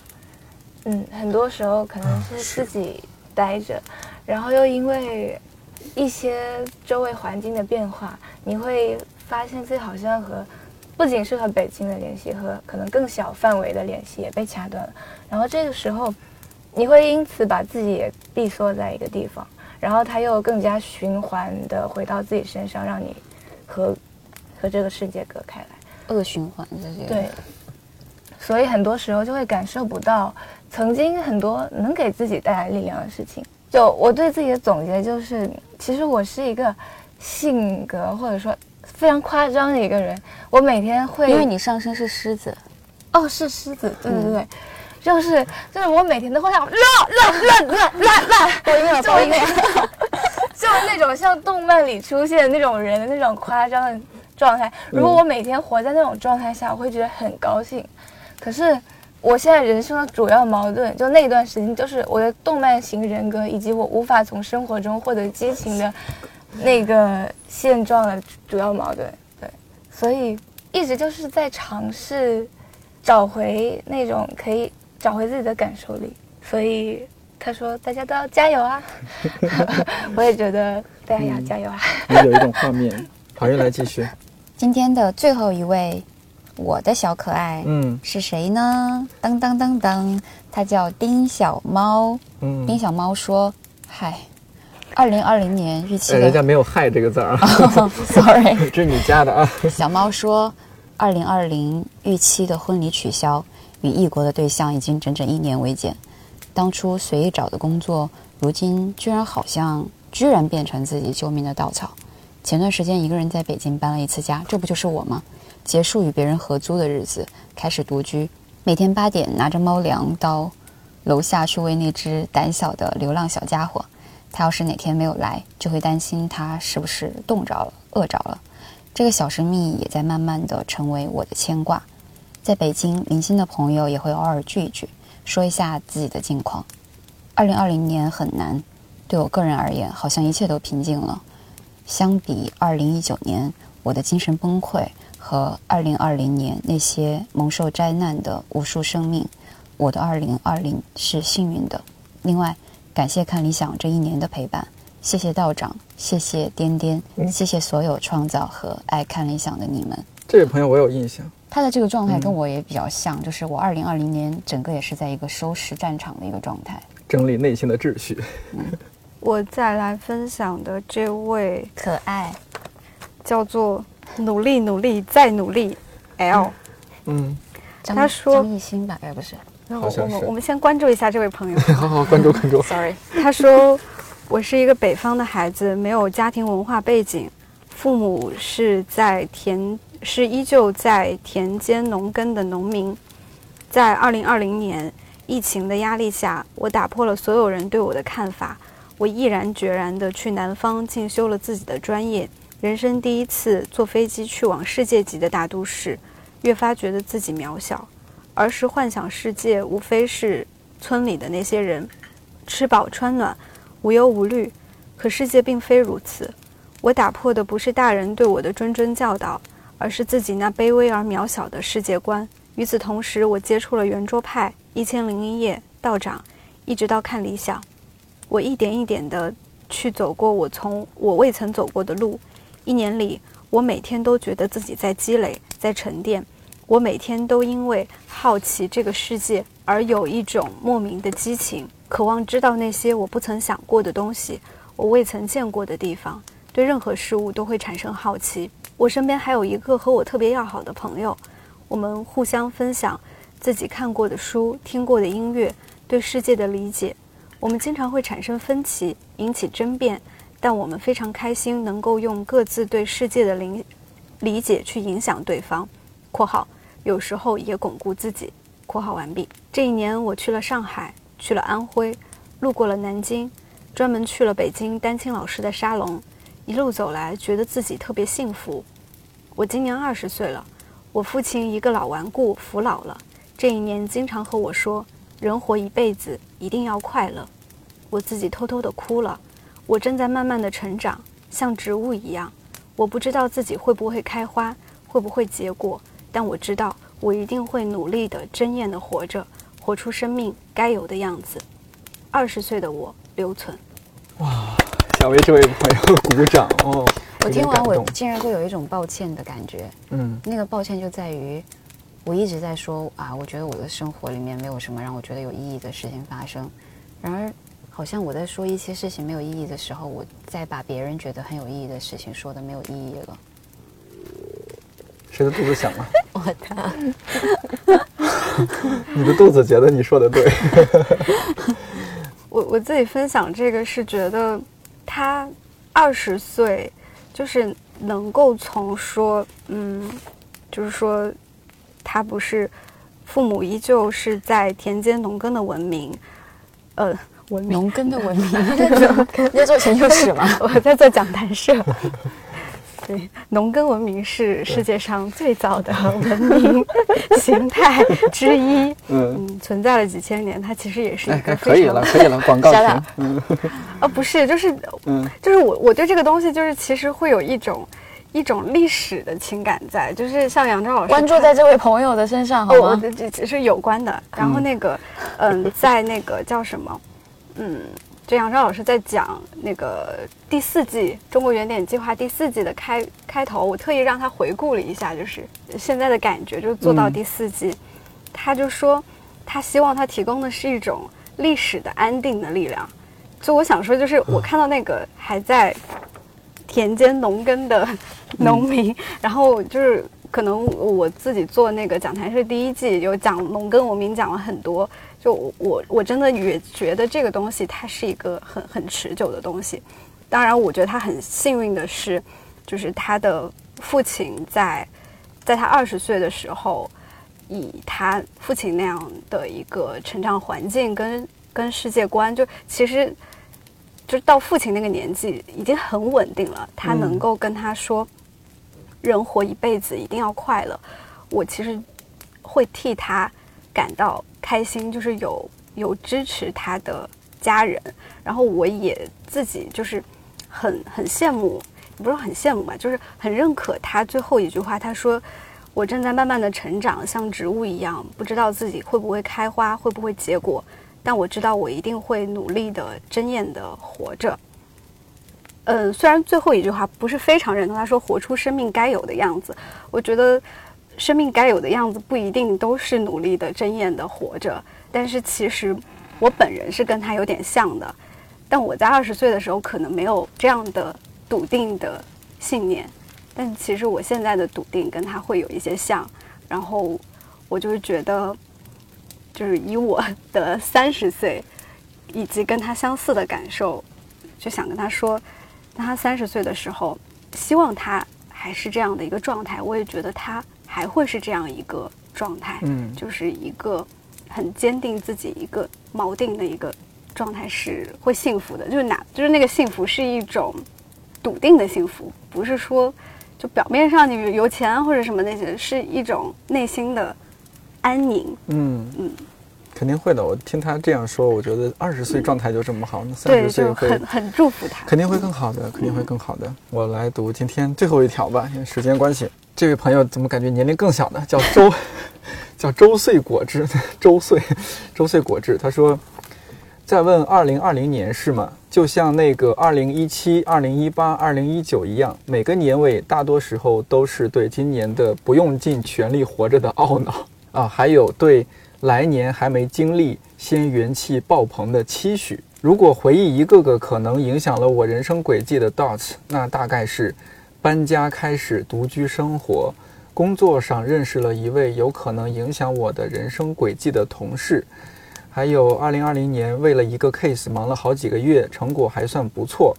嗯，很多时候可能是自己待着，然后又因为一些周围环境的变化，你会发现自己好像和不仅是和北京的联系，和可能更小范围的联系也被掐断了。然后这个时候，你会因此把自己也闭缩在一个地方，然后它又更加循环的回到自己身上，让你和和这个世界隔开来。恶循环这些。对，所以很多时候就会感受不到曾经很多能给自己带来力量的事情。就我对自己的总结就是，其实我是一个性格或者说非常夸张的一个人。我每天会因为你上身是狮子，哦，是狮子，对对对，就是就是我每天都会想乱乱乱乱乱 *laughs* 乱，播音乐播音乐，*laughs* 就是那种像动漫里出现的那种人的那种夸张的状态。如果我每天活在那种状态下，我会觉得很高兴。可是我现在人生的主要矛盾，就那段时间，就是我的动漫型人格，以及我无法从生活中获得激情的那个现状的主要矛盾。对，所以一直就是在尝试找回那种可以找回自己的感受力。所以他说大家都要加油啊！*laughs* *laughs* 我也觉得大家要加油啊！有一种画面。*laughs* 好，又来继续。今天的最后一位，我的小可爱，嗯是谁呢？噔噔噔噔，他叫丁小猫。嗯丁小猫说：“嗨，二零二零年预期的，人家没有“害”这个字儿啊，，sorry。这是你加的啊。小猫说，二零二零预期的婚礼取消，与异国的对象已经整整一年未见。当初随意找的工作，如今居然好像居然变成自己救命的稻草。前段时间一个人在北京搬了一次家，这不就是我吗？结束与别人合租的日子，开始独居，每天八点拿着猫粮到楼下去喂那只胆小的流浪小家伙。他要是哪天没有来，就会担心他是不是冻着了、饿着了。这个小神秘也在慢慢的成为我的牵挂。在北京，零星的朋友也会偶尔聚一聚，说一下自己的近况。二零二零年很难，对我个人而言，好像一切都平静了。相比二零一九年我的精神崩溃和二零二零年那些蒙受灾难的无数生命，我的二零二零是幸运的。另外，感谢看理想这一年的陪伴，谢谢道长，谢谢颠颠，谢谢所有创造和爱看理想的你们。这位朋友我有印象。他的这个状态跟我也比较像，就是我二零二零年整个也是在一个收拾战场的一个状态。整理内心的秩序。*laughs* 我再来分享的这位可爱，叫做努力努力再努力 L，嗯，张他说张艺兴吧，哎不是然后好像是我们我们先关注一下这位朋友。*laughs* 好好关注关注。，sorry，*laughs* 他说：“我是一个北方的孩子，没有家庭文化背景，父母是在田，是依旧在田间农耕的农民。在二零二零年疫情的压力下，我打破了所有人对我的看法，我毅然决然地去南方进修了自己的专业。人生第一次坐飞机去往世界级的大都市，越发觉得自己渺小。儿时幻想世界无非是村里的那些人。”吃饱穿暖，无忧无虑。可世界并非如此。我打破的不是大人对我的谆谆教导，而是自己那卑微而渺小的世界观。与此同时，我接触了圆桌派、一千零一夜、道长，一直到看理想。我一点一点地去走过我从我未曾走过的路。一年里，我每天都觉得自己在积累，在沉淀。我每天都因为好奇这个世界而有一种莫名的激情，渴望知道那些我不曾想过的东西，我未曾见过的地方。对任何事物都会产生好奇。我身边还有一个和我特别要好的朋友，我们互相分享自己看过的书、听过的音乐、对世界的理解。我们经常会产生分歧，引起争辩，但我们非常开心能够用各自对世界的理理解去影响对方。（括号有时候也巩固自己。）（括号完毕）这一年，我去了上海，去了安徽，路过了南京，专门去了北京丹青老师的沙龙。一路走来，觉得自己特别幸福。我今年二十岁了，我父亲一个老顽固服老了。这一年，经常和我说：“人活一辈子，一定要快乐。”我自己偷偷的哭了。我正在慢慢的成长，像植物一样。我不知道自己会不会开花，会不会结果，但我知道，我一定会努力的、争艳的活着，活出生命该有的样子。二十岁的我留存。哇！想为这位朋友鼓掌哦！我听完，我竟然会有一种抱歉的感觉。嗯，那个抱歉就在于，我一直在说啊，我觉得我的生活里面没有什么让我觉得有意义的事情发生。然而，好像我在说一些事情没有意义的时候，我在把别人觉得很有意义的事情说的没有意义了。谁的肚子响了？*laughs* 我的。*laughs* 你的肚子觉得你说的对。*laughs* 我我自己分享这个是觉得。他二十岁，就是能够从说，嗯，就是说，他不是父母依旧是在田间农耕的文明，呃，文农耕的文明，*laughs* *laughs* 你在做研究室吗？*laughs* 我在做讲坛社。对，农耕文明是世界上最早的文明形态之一。*laughs* 嗯，存在了几千年，它其实也是一个可以了，可以了，*laughs* 广告停。嗯，啊，不是，就是，嗯，就是我，我对这个东西，就是其实会有一种一种历史的情感在，就是像杨钊老师关注在这位朋友的身上，好吗？这这是有关的。然后那个，嗯，在那个叫什么，嗯。这杨钊老师在讲那个第四季《中国原点计划》第四季的开开头，我特意让他回顾了一下，就是现在的感觉，就做到第四季，他就说他希望他提供的是一种历史的安定的力量。就我想说，就是我看到那个还在田间农耕的 *laughs* 农民，然后就是可能我自己做那个讲坛是第一季有讲农耕文明，讲了很多。就我我真的也觉得这个东西它是一个很很持久的东西，当然我觉得他很幸运的是，就是他的父亲在在他二十岁的时候，以他父亲那样的一个成长环境跟跟世界观，就其实就是到父亲那个年纪已经很稳定了，他能够跟他说，人活一辈子一定要快乐，我其实会替他感到。开心就是有有支持他的家人，然后我也自己就是很很羡慕，也不是很羡慕吧，就是很认可他最后一句话。他说：“我正在慢慢的成长，像植物一样，不知道自己会不会开花，会不会结果，但我知道我一定会努力的、珍艳的活着。”嗯，虽然最后一句话不是非常认同，他说“活出生命该有的样子”，我觉得。生命该有的样子不一定都是努力的、珍艳的活着，但是其实我本人是跟他有点像的，但我在二十岁的时候可能没有这样的笃定的信念，但其实我现在的笃定跟他会有一些像，然后我就是觉得，就是以我的三十岁以及跟他相似的感受，就想跟他说，当他三十岁的时候，希望他还是这样的一个状态，我也觉得他。还会是这样一个状态，嗯，就是一个很坚定自己一个锚定的一个状态，是会幸福的。就是哪，就是那个幸福是一种笃定的幸福，不是说就表面上你有钱或者什么那些，是一种内心的安宁。嗯嗯，肯定会的。我听他这样说，我觉得二十岁状态就这么好，那三十岁会很很祝福他，肯定会更好的，肯定会更好的。我来读今天最后一条吧，因为时间关系。这位朋友怎么感觉年龄更小呢？叫周，*laughs* 叫周岁果汁，*laughs* 周岁，周岁果汁。他说：“再问二零二零年是吗？就像那个二零一七、二零一八、二零一九一样，每个年尾大多时候都是对今年的不用尽全力活着的懊恼啊，还有对来年还没经历先元气爆棚的期许。如果回忆一个个可能影响了我人生轨迹的 dots，那大概是搬家开始独居生活，工作上认识了一位有可能影响我的人生轨迹的同事。还有，二零二零年为了一个 case 忙了好几个月，成果还算不错。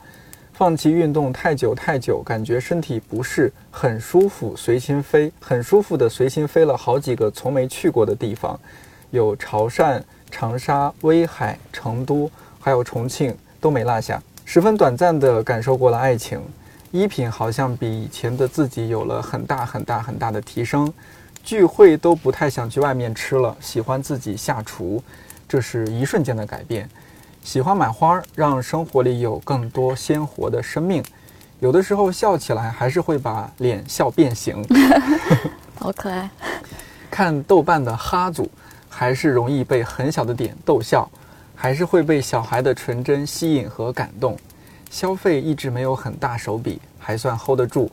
放弃运动太久太久，感觉身体不适，很舒服，随心飞，很舒服的随心飞了好几个从没去过的地方，有潮汕、长沙、威海、成都，还有重庆，都没落下。十分短暂的感受过了爱情，衣品好像比以前的自己有了很大很大很大的提升，聚会都不太想去外面吃了，喜欢自己下厨。这是一瞬间的改变。喜欢买花，让生活里有更多鲜活的生命。有的时候笑起来还是会把脸笑变形。*laughs* 好可爱。看豆瓣的哈组，还是容易被很小的点逗笑，还是会被小孩的纯真吸引和感动。消费一直没有很大手笔，还算 hold 得住，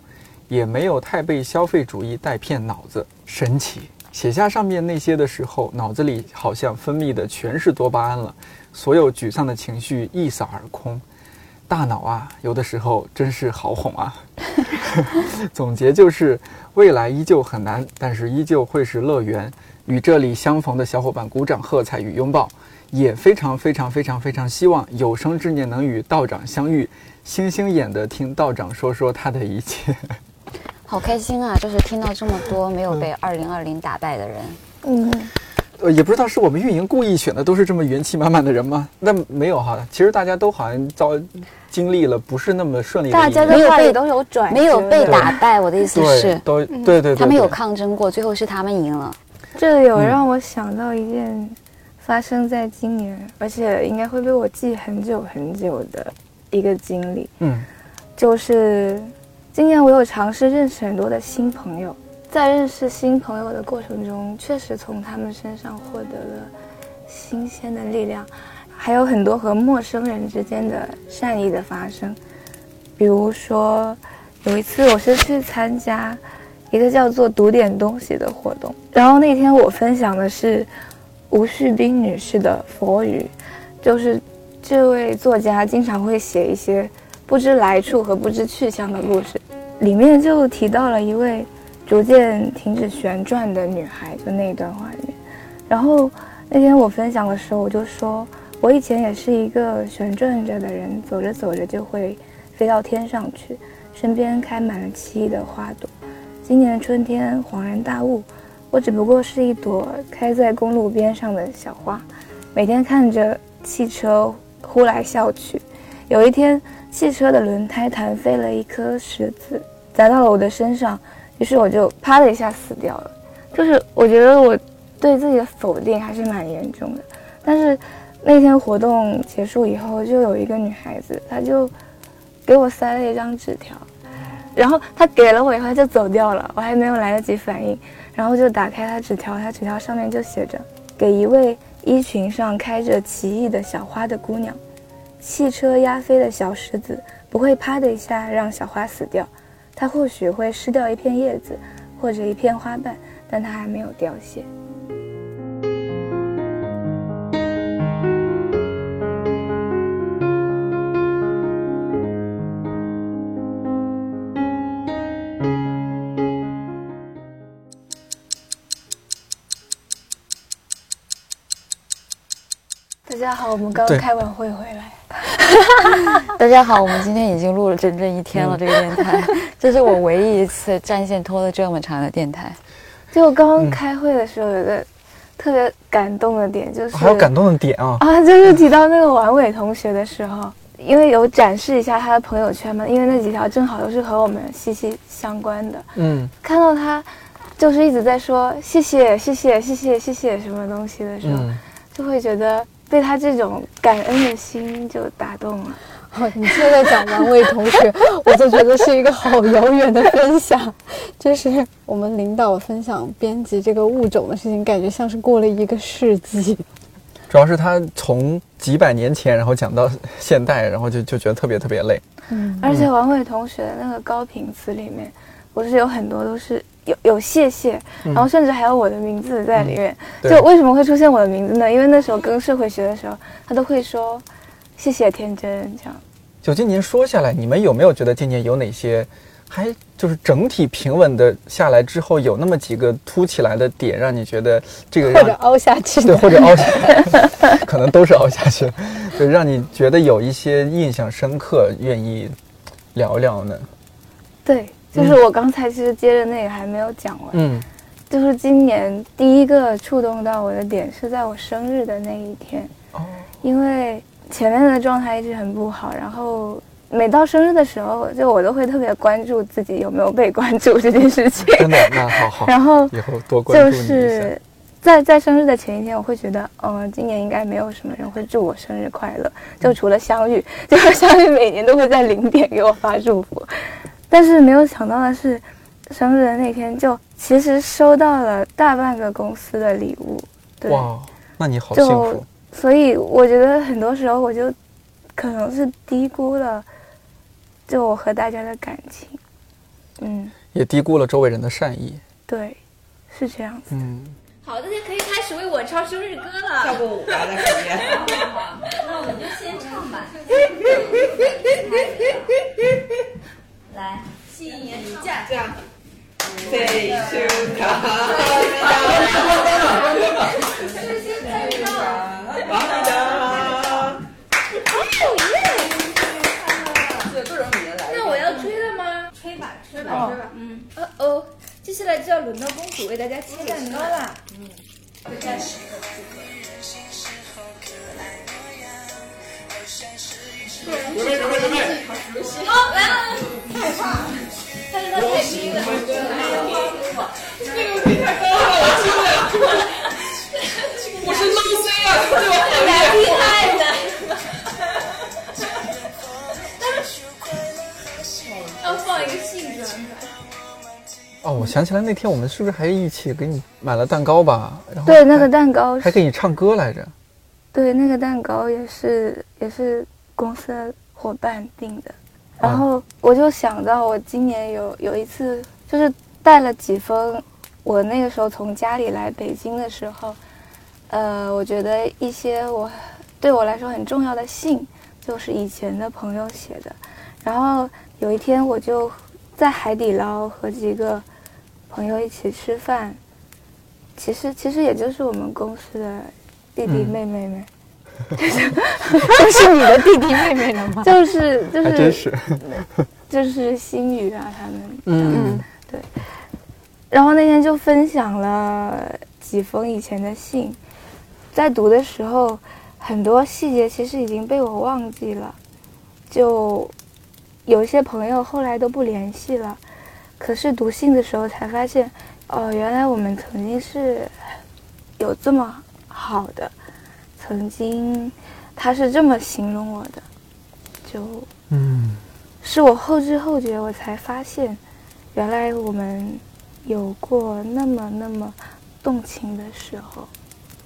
也没有太被消费主义带骗脑子，神奇。写下上面那些的时候，脑子里好像分泌的全是多巴胺了，所有沮丧的情绪一扫而空。大脑啊，有的时候真是好哄啊。*laughs* 总结就是，未来依旧很难，但是依旧会是乐园。与这里相逢的小伙伴鼓掌喝彩与拥抱，也非常非常非常非常希望有生之年能与道长相遇，星星眼的听道长说说他的一切。好开心啊！就是听到这么多没有被二零二零打败的人，嗯，呃，也不知道是我们运营故意选的都是这么元气满满的人吗？那没有哈，其实大家都好像遭经历了不是那么顺利的，大家的话也都有转，没有被打败。我的意思是，都对对，他们有抗争过，最后是他们赢了。这有让我想到一件发生在今年，而且应该会被我记很久很久的一个经历。嗯，就是。今年我有尝试认识很多的新朋友，在认识新朋友的过程中，确实从他们身上获得了新鲜的力量，还有很多和陌生人之间的善意的发生。比如说，有一次我是去参加一个叫做“读点东西”的活动，然后那天我分享的是吴旭斌女士的《佛语》，就是这位作家经常会写一些。不知来处和不知去向的故事，里面就提到了一位逐渐停止旋转的女孩，就那段话里面。然后那天我分享的时候，我就说，我以前也是一个旋转着的人，走着走着就会飞到天上去，身边开满了奇异的花朵。今年春天恍然大悟，我只不过是一朵开在公路边上的小花，每天看着汽车呼来啸去。有一天。汽车的轮胎弹飞了一颗石子，砸到了我的身上，于是我就啪的一下死掉了。就是我觉得我对自己的否定还是蛮严重的。但是那天活动结束以后，就有一个女孩子，她就给我塞了一张纸条，然后她给了我以后，她就走掉了，我还没有来得及反应，然后就打开她纸条，她纸条上面就写着：“给一位衣裙上开着奇异的小花的姑娘。”汽车压飞的小石子不会啪的一下让小花死掉，它或许会失掉一片叶子或者一片花瓣，但它还没有凋谢。大家好，我们刚开完会回来。*laughs* 大家好，我们今天已经录了整整一天了。这个电台，*laughs* 这是我唯一一次战线拖了这么长的电台。就刚刚开会的时候，有个特别感动的点，就是还有感动的点啊啊，就是提到那个王伟同学的时候，因为有展示一下他的朋友圈嘛，因为那几条正好都是和我们息息相关的。嗯，看到他就是一直在说谢谢谢谢谢谢谢谢什么东西的时候，就会觉得。被他这种感恩的心就打动了。*laughs* 你现在讲王伟同学，*laughs* 我就觉得是一个好遥远的分享。*laughs* 就是我们领导分享编辑这个物种的事情，感觉像是过了一个世纪。主要是他从几百年前，然后讲到现代，然后就就觉得特别特别累。嗯，而且王伟同学的那个高频词里面，不是有很多都是有有谢谢，然后甚至还有我的名字在里面。对就为什么会出现我的名字呢？因为那时候跟社会学的时候，他都会说谢谢天真这样。就今年说下来，你们有没有觉得今年有哪些还就是整体平稳的下来之后，有那么几个凸起来的点，让你觉得这个让或者凹下去对，或者凹下，*laughs* 可能都是凹下去，就让你觉得有一些印象深刻，愿意聊聊呢？对，就是我刚才其实接着那个还没有讲完，嗯就是今年第一个触动到我的点是在我生日的那一天，哦，因为前面的状态一直很不好，然后每到生日的时候，就我都会特别关注自己有没有被关注这件事情，*laughs* 真的，那好好，然后以后多关就注你一下。是在在生日的前一天，我会觉得，嗯、今年应该没有什么人会祝我生日快乐，就除了相遇，*laughs* 就是相遇每年都会在零点给我发祝福，但是没有想到的是，生日的那天就其实收到了大半个公司的礼物，对，哇，那你好幸就福。所以我觉得很多时候我就可能是低估了，就我和大家的感情，嗯，也低估了周围人的善意。对，是这样子。嗯，好，大家可以开始为我唱生日歌了。跳过舞吧，在旁边。那我们就先唱吧。*laughs* 来，新年假这样。Say to God，王一达。是各种语言来。那我要吹了吗？吹吧，吹吧，吹吧。嗯。哦哦，接下来就要轮到公主为大家切蛋糕啦。嗯。好，来了。害怕，但是他太低了。我是 low C 啊，对吧？蛮厉害的。要放一个性转转。哦，我想起来那天我们是不是还一起给你买了蛋糕吧？然后对，那个蛋糕还给你唱歌来着。对，那个蛋糕也是也是公司的伙伴订的，然后我就想到我今年有有一次就是带了几封我那个时候从家里来北京的时候，呃，我觉得一些我对我来说很重要的信，就是以前的朋友写的，然后有一天我就在海底捞和几个朋友一起吃饭，其实其实也就是我们公司的弟弟嗯。妹妹们。*laughs* 就是你的弟弟妹妹了吗？就是就还真是，*laughs* 就是心宇啊，他们，嗯。对。然后那天就分享了几封以前的信，在读的时候，很多细节其实已经被我忘记了，就有一些朋友后来都不联系了，可是读信的时候才发现，哦，原来我们曾经是有这么好的，曾经他是这么形容我的，就。嗯，是我后知后觉，我才发现，原来我们有过那么那么动情的时候。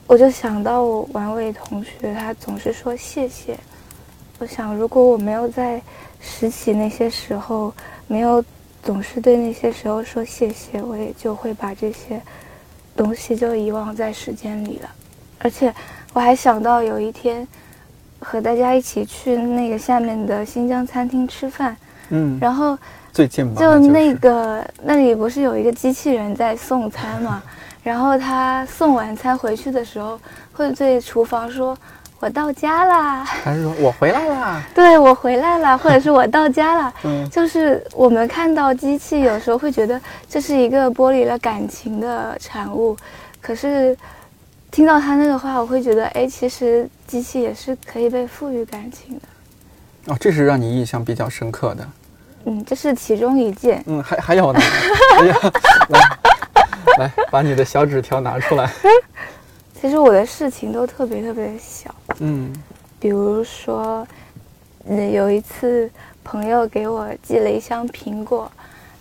我就想到我王伟同学，他总是说谢谢。我想，如果我没有在拾起那些时候，没有总是对那些时候说谢谢，我也就会把这些东西就遗忘在时间里了。而且，我还想到有一天。和大家一起去那个下面的新疆餐厅吃饭，嗯，然后最近吧，就就是那个那里不是有一个机器人在送餐嘛，*laughs* 然后他送完餐回去的时候，会对厨房说：“我到家啦，*laughs* 还是说我回来啦？*laughs* 对我回来了，或者是我到家了。”嗯就是我们看到机器，有时候会觉得这是一个剥离了感情的产物，可是听到他那个话，我会觉得，哎，其实机器也是可以被赋予感情的。哦，这是让你印象比较深刻的。嗯，这是其中一件。嗯，还还有呢，*laughs* 哎呀，来来，把你的小纸条拿出来。*laughs* 其实我的事情都特别特别小，嗯比如说，嗯，有一次朋友给我寄了一箱苹果，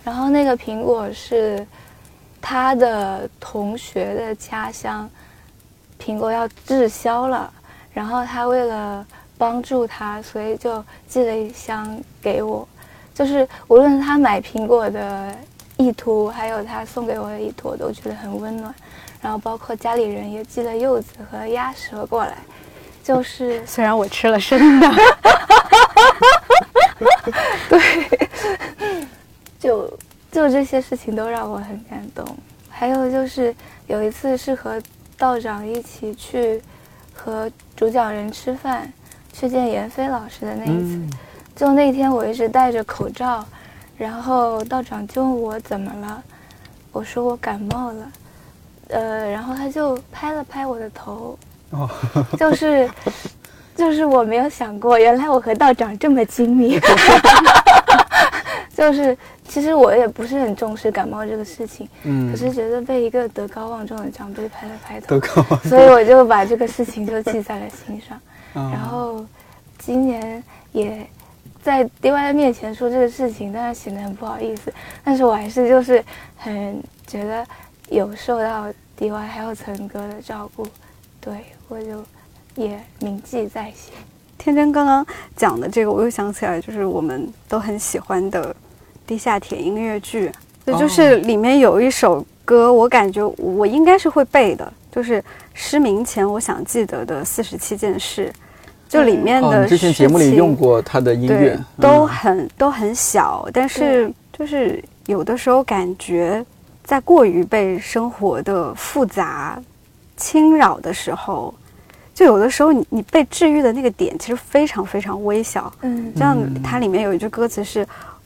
然后那个苹果是他的同学的家乡苹果要滞销了，然后他为了帮助他，所以就寄了一箱给我。就是无论他买苹果的意图，还有他送给我的意图，我都觉得很温暖。然后包括家里人也寄了柚子和鸭舌过来，就是 *laughs* 虽然我吃了生的，*laughs* 对，就就这些事情都让我很感动。还有就是有一次是和道长一起去和主讲人吃饭，去见闫飞老师的那一次。就那天我一直戴着口罩，然后道长就问我怎么了，我说我感冒了，呃，然后他就拍了拍我的头，哦，*laughs* 就是就是我没有想过，原来我和道长这么亲密，*laughs* 就是其实我也不是很重视感冒这个事情，嗯可是觉得被一个德高望重的长辈拍了拍头德，高望重所以我就把这个事情就记在了心上。重 *laughs* 然后今年也在 DY 面前说这个事情，当然显得很不好意思，但是我还是就是很觉得有受到 DY 还有岑哥的照顾，对我就也铭记在心。天真刚刚讲的这个，我又想起来，就是我们都很喜欢的《地下铁》音乐剧，对，就是里面有一首歌，我感觉我应该是会背的，就是失明前我想记得的四十七件事，就里面哦，的你之前节目里用过他的音乐，，都嗯。很都很小，但是就是有的时候感觉在过于被生活的复杂侵扰的时候，就有的时候你你被治愈的那个点其实非常非常微小。嗯。像嗯。它里面有一句歌词是：“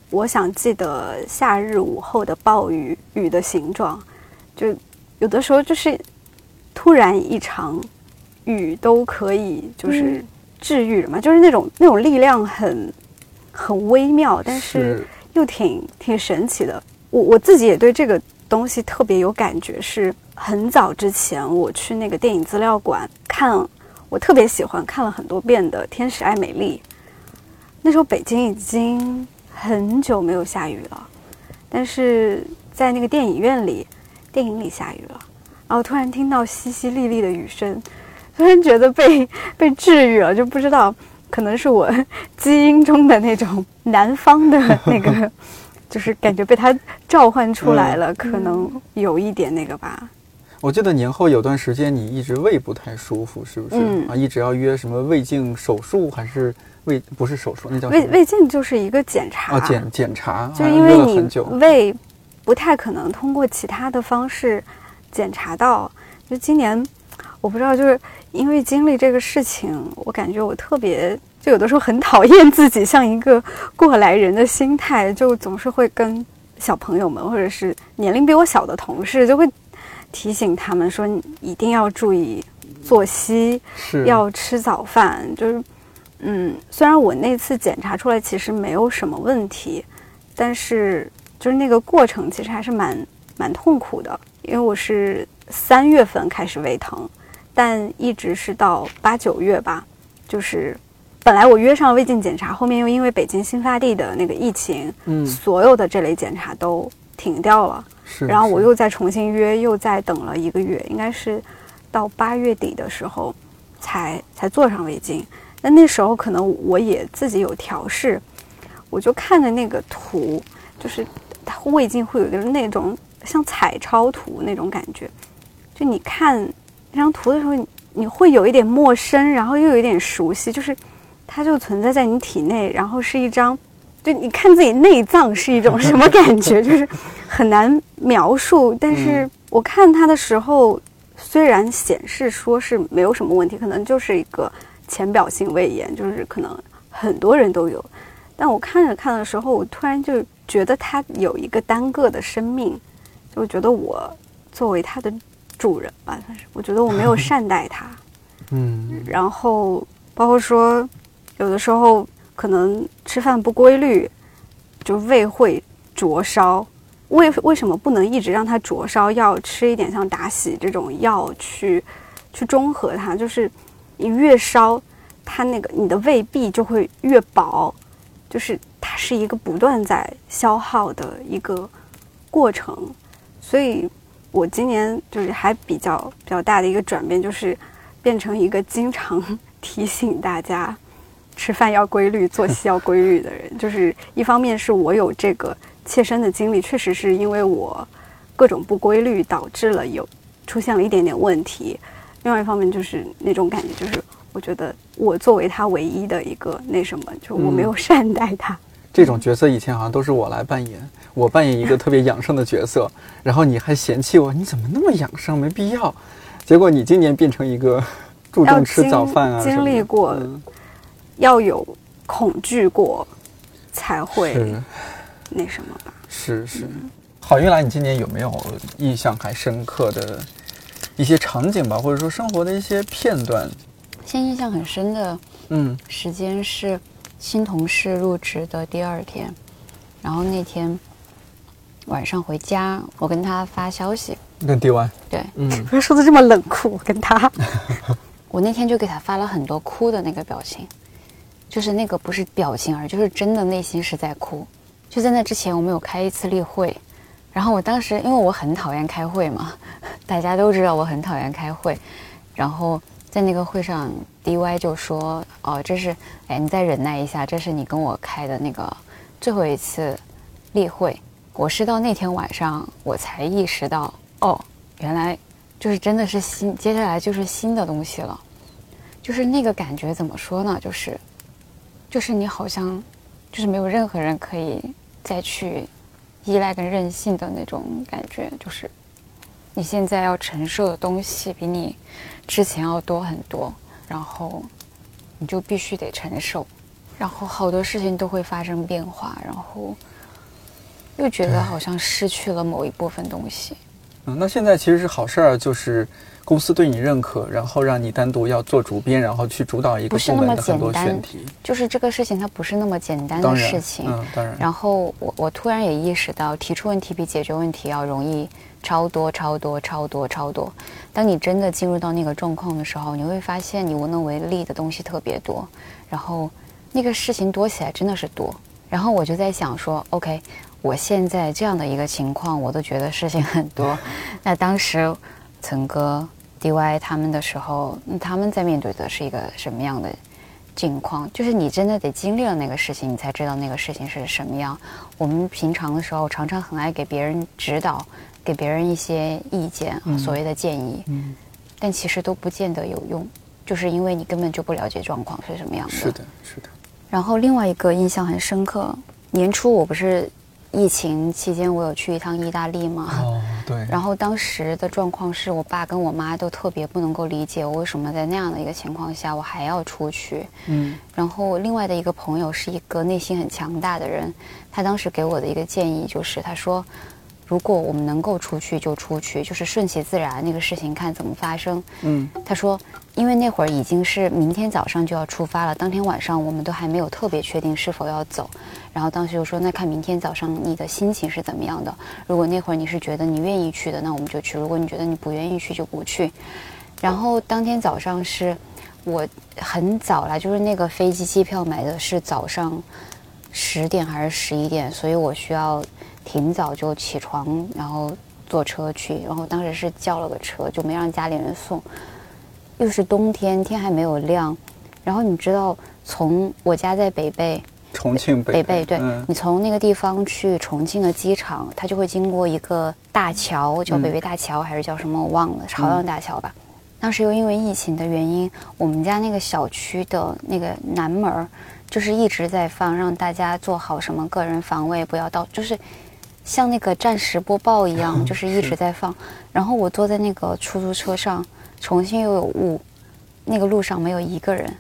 我想记得夏日午后的暴雨，雨的形状。”就有的时候就是突然一场雨都可以就是治愈人嘛，就是那种那种力量很很微妙，但是又挺挺神奇的。我我自己也对这个东西特别有感觉，是很早之前我去那个电影资料馆看，我特别喜欢看了很多遍的《天使爱美丽》。那时候北京已经很久没有下雨了，但是在那个电影院里，电影里下雨了，然后突然听到淅淅沥沥的雨声，*laughs* 突然觉得被 *laughs* 被治愈了，就不知道可能是我基因中的那种南方的那个，*laughs* 就是感觉被它召唤出来了，可能有一点那个吧。我记得年后有段时间你一直胃不太舒服，是不是？嗯啊，一直要约什么胃镜手术还是胃不是手术，那叫胃胃镜就是一个检查，啊检检查，就是因为你。胃不太可能通过其他的方式检查到。就今年，我不知道，就是因为经历这个事情，我感觉我特别，就有的时候很讨厌自己像一个过来人的心态，就总是会跟小朋友们或者是年龄比我小的同事，就会提醒他们说，你一定要注意作息，是要吃早饭，就是，嗯，虽然我那次检查出来其实没有什么问题，但是就是那个过程其实还是蛮蛮痛苦的，因为我是三月份开始胃疼，但一直是到八九月吧，就是本来我约上胃镜检查，后面又因为北京新发地的那个疫情，嗯所有的这类检查都停掉了。是，然后我又再重新约，又再等了一个月，应该是到八月底的时候才才做上胃镜。那那时候可能我也自己有调试，我就看着那个图，就是它胃镜会有一个那种像彩超图那种感觉，就你看那张图的时候，你你会有一点陌生，然后又有一点熟悉，就是它就存在在你体内，然后是一张。就你看自己内脏是一种什么感觉，就是很难描述。但是嗯我看它的时候，虽然显示说是没有什么问题，可能就是一个浅表性胃炎，就是可能很多人都有。但我看着看的时候，我突然就觉得它有一个单个的生命，就觉得我作为它的主人吧，算是我觉得我没有善待它。嗯然后包括说，有的时候可能吃饭不规律，就胃会灼烧。为为什么不能一直让它灼烧？要吃一点像达喜这种药去去中和它，就是你越烧，它那个你的胃壁就会越薄，就是它是一个不断在消耗的一个过程。所以我今年就是还比较比较大的一个转变，就是变成一个经常提醒大家吃饭要规律、作息要规律的人。就是一方面是我有这个切身的经历，确实是因为我各种不规律导致了有出现了一点点问题。另外一方面就是那种感觉，就是我觉得我作为他唯一的一个那什么，就我没有善待他。这种角色以前好像都是我来扮演，我扮演一个特别养生的角色，*laughs* 然后你还嫌弃我，你怎么那么养生，没必要。结果你今年变成一个注要重吃早饭啊经历过嗯要有恐惧过，才会那什么吧。是是。好运来，你今年有没有印象还深刻的一些场景吧，或者说生活的一些片段？现在印象很深的嗯。时间是新同事入职的第二天，然后那天晚上回家，我跟他发消息，跟 D Y，对。嗯。不要说的这么冷酷，我跟他 *laughs* 我那天就给他发了很多哭的那个表情，就是那个不是表情而已，就是真的内心是在哭。就在那之前，我们有开一次例会，然后我当时因为我很讨厌开会嘛，*laughs* 大家都知道我很讨厌开会，然后在那个会上，DY 就说：“哦，这是哎，你再忍耐一下，这是你跟我开的那个最后一次例会。”我是到那天晚上我才意识到，哦，原来就是真的是新，接下来就是新的东西了。就是那个感觉怎么说呢？就是，就是你好像，就是没有任何人可以再去依赖跟任性的那种感觉。就是你现在要承受的东西比你之前要多很多，然后你就必须得承受，然后好多事情都会发生变化，然后又觉得好像失去了某一部分东西。嗯，那现在其实是好事儿，就是公司对你认可，然后让你单独要做主编，然后去主导一个部不是那么门的很多简单选题。就是这个事情它不是那么简单，的事情。嗯，当然，然后我我突然也意识到，提出问题比解决问题要容易超多超多超多超多。当你真的进入到那个状况的时候，你会发现你无能为力的东西特别多，然后那个事情多起来真的是多。然后我就在想说，OK，我现在这样的一个情况，我都觉得事情很多。那当时岑哥、DY 他们的时候，那他们在面对的是一个什么样的境况？就是你真的得经历了那个事情，你才知道那个事情是什么样。我们平常的时候，常常很爱给别人指导，给别人一些意见，所谓的建议，嗯，但其实都不见得有用，就是因为你根本就不了解状况是什么样的。是的，是的，然后另外一个印象很深刻，年初我不是疫情期间我有去一趟意大利吗？哦，对，然后当时的状况是我爸跟我妈都特别不能够理解我为什么在那样的一个情况下我还要出去。嗯然后另外的一个朋友是一个内心很强大的人，他当时给我的一个建议就是，他说，如果我们能够出去就出去，就是顺其自然，那个事情看怎么发生。嗯他说，因为那会儿已经是明天早上就要出发了，当天晚上我们都还没有特别确定是否要走。然后当时就说，那看明天早上你的心情是怎么样的。如果那会儿你是觉得你愿意去的，那我们就去；如果你觉得你不愿意去，就不去。然后当天早上是我很早啦，就是那个飞机机票买的是早上十点还是十一点，所以我需要挺早就起床，然后坐车去。然后当时是叫了个车，就没让家里人送。又是冬天，天还没有亮。然后你知道，从我家在北碚，重庆北北碚，对、嗯你从那个地方去重庆的机场，它就会经过一个大桥，叫北碚大桥、还是叫什么我忘了，朝阳大桥吧。当时又因为疫情的原因，我们家那个小区的那个南门儿就是一直在放，让大家做好什么个人防卫，不要到，就是像那个战时播报一样，*laughs* 就是一直在放。然后我坐在那个出租车上，重庆又有雾，那个路上没有一个人。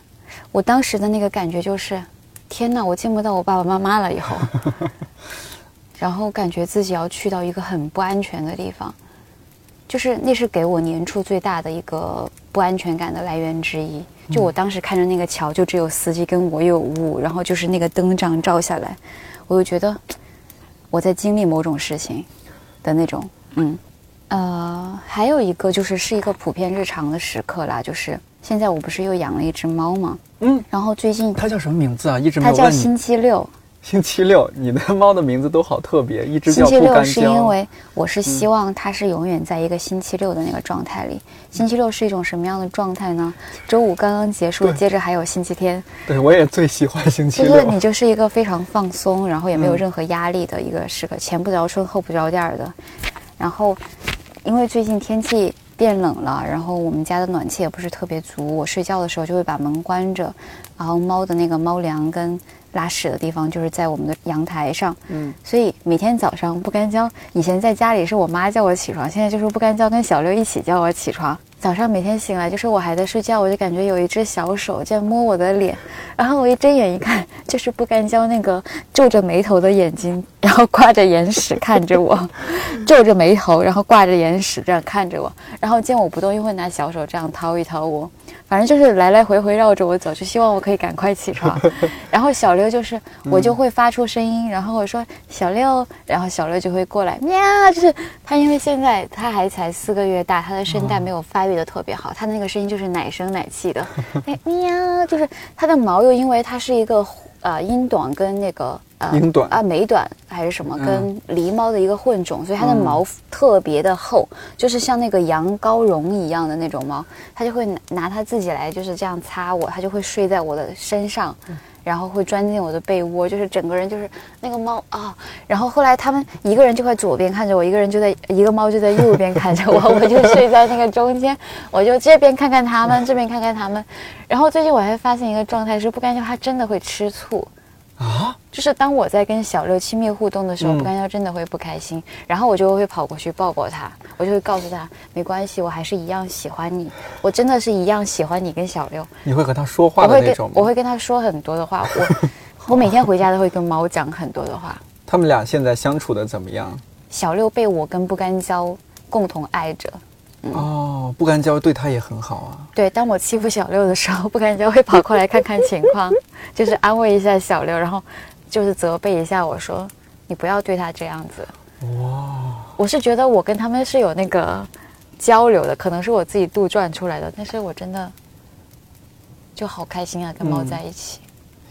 我当时的那个感觉就是，天哪，我见不到我爸爸妈妈了以后，*laughs* 然后感觉自己要去到一个很不安全的地方，就是那是给我年初最大的一个不安全感的来源之一。就我当时看着那个桥，就只有司机跟我有雾，然后就是那个灯这样照下来，我就觉得我在经历某种事情的那种，嗯。呃，还有一个就是是一个普遍日常的时刻啦，就是现在我不是又养了一只猫吗？嗯，然后最近它叫什么名字啊？一直没它叫。星期六，星期六，*laughs* 你的猫的名字都好特别，一只星叫不干期六是因。为我是希望它是永远在一个星期六的那个状态里。星期六是一种什么样的状态呢？周五刚刚结束，接着还有星期天，对我也最喜欢星期六。就是你就是一个非常放松，然后也没有嗯任何压力的一个时刻，前不着村后不着店儿的。然后，因为最近天气变冷了，然后我们家的暖气也不是特别足，我睡觉的时候就会把门关着，然后猫的那个猫粮跟拉屎的地方就是在我们的阳台上，嗯，所以每天早上不干胶，以前在家里是我妈叫我起床，现在就是不干胶跟小六一起叫我起床。早上每天醒来，就是我还在睡觉，我就感觉有一只小手在摸我的脸，然后我一睁眼一看，就是不干胶那个皱着眉头的眼睛，然后挂着眼屎看着我，*laughs* 皱着眉头，然后挂着眼屎这样看着我，然后见我不动，又会拿小手这样掏一掏我，反正就是来来回回绕着我走，就希望我可以赶快起床。*laughs* 然后小六就是我就会发出声音，然后我说小六，然后小六就会过来喵，就是他因为现在他还才四个月大，他的声带没有发育的特别好，它的那个声音就是奶声奶气的，哎喵，就是它的毛又因为它是一个呃英短跟那个。呃英短啊，美短还是什么，嗯跟狸猫的一个混种，所以它的嗯毛特别的厚，就是像那个羊羔绒一样的那种毛，它就会拿拿它自己来就是这样擦我，它就会睡在我的身上，然后会钻进我的被窝，就是整个人就是那个猫啊。然后后来他们一个人就在左边看着我，一个人就在一个猫就在右边看着我，*laughs* 我就睡在那个中间，我就这边看看他们，这边看看他们。然后最近我还发现一个状态是，不干净它真的会吃醋。啊，就是当我在跟小六亲密互动的时候，嗯不干胶真的会不开心，然后我就会跑过去抱抱他，我就会告诉他没关系，我还是一样喜欢你，我真的是一样喜欢你跟小六，你会和他说话的那种吗？我会跟他说很多的话，我 *laughs* 我每天回家都会跟猫讲很多的话。他们俩现在相处的怎么样？小六被我跟不干胶共同爱着，哦，不干胶对他也很好啊。对，当我欺负小六的时候，不干胶会跑过来看看情况，*laughs* 就是安慰一下小六，然后就是责备一下我说：“你不要对他这样子。”哇，我是觉得我跟他们是有那个交流的，可能是我自己杜撰出来的，但是我真的就好开心啊，跟猫在一起。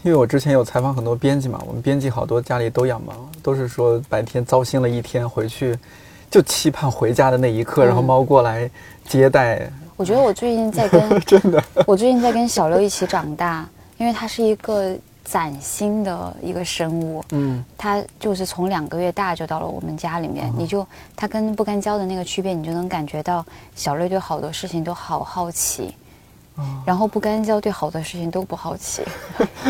因为我之前有采访很多编辑嘛，我们编辑好多家里都养猫，都是说白天糟心了一天，回去就期盼回家的那一刻，嗯。然后猫过来接待，我觉得我最近在跟 *laughs* 真的。我最近在跟小六一起长大，因为它是一个崭新的一个生物，嗯，它就是从两个月大就到了我们家里面，你就它跟不干胶的那个区别，你就能感觉到小六对好多事情都好好奇，然后不干胶对好多事情都不好奇，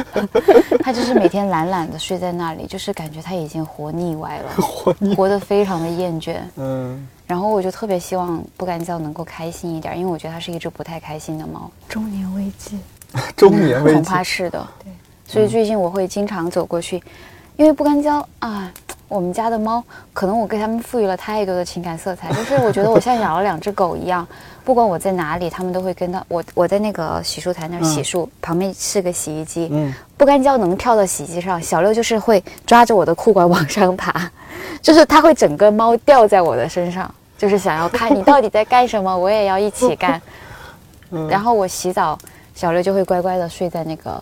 *laughs* 他就是每天懒懒的睡在那里，就是感觉他已经活腻歪了，*laughs* 活得非常的厌倦。嗯，然后我就特别希望不干胶能够开心一点，因为我觉得它是一只不太开心的猫。中年危机。*laughs* 中年危机恐，怕是的。对，所以最近我会经常走过去，因为不干胶啊，我们家的猫，可能我给它们赋予了太多的情感色彩，就是我觉得我像养了两只狗一样，不管我在哪里，它们都会跟到我。我在那个洗漱台那儿洗漱，旁边是个洗衣机，嗯，不干胶能跳到洗衣机上，小六就是会抓着我的裤管往上爬，*laughs* 就是它会整个猫吊在我的身上，就是想要看你到底在干什么，我也要一起干。*laughs* 然后我洗澡，小六就会乖乖的睡在那个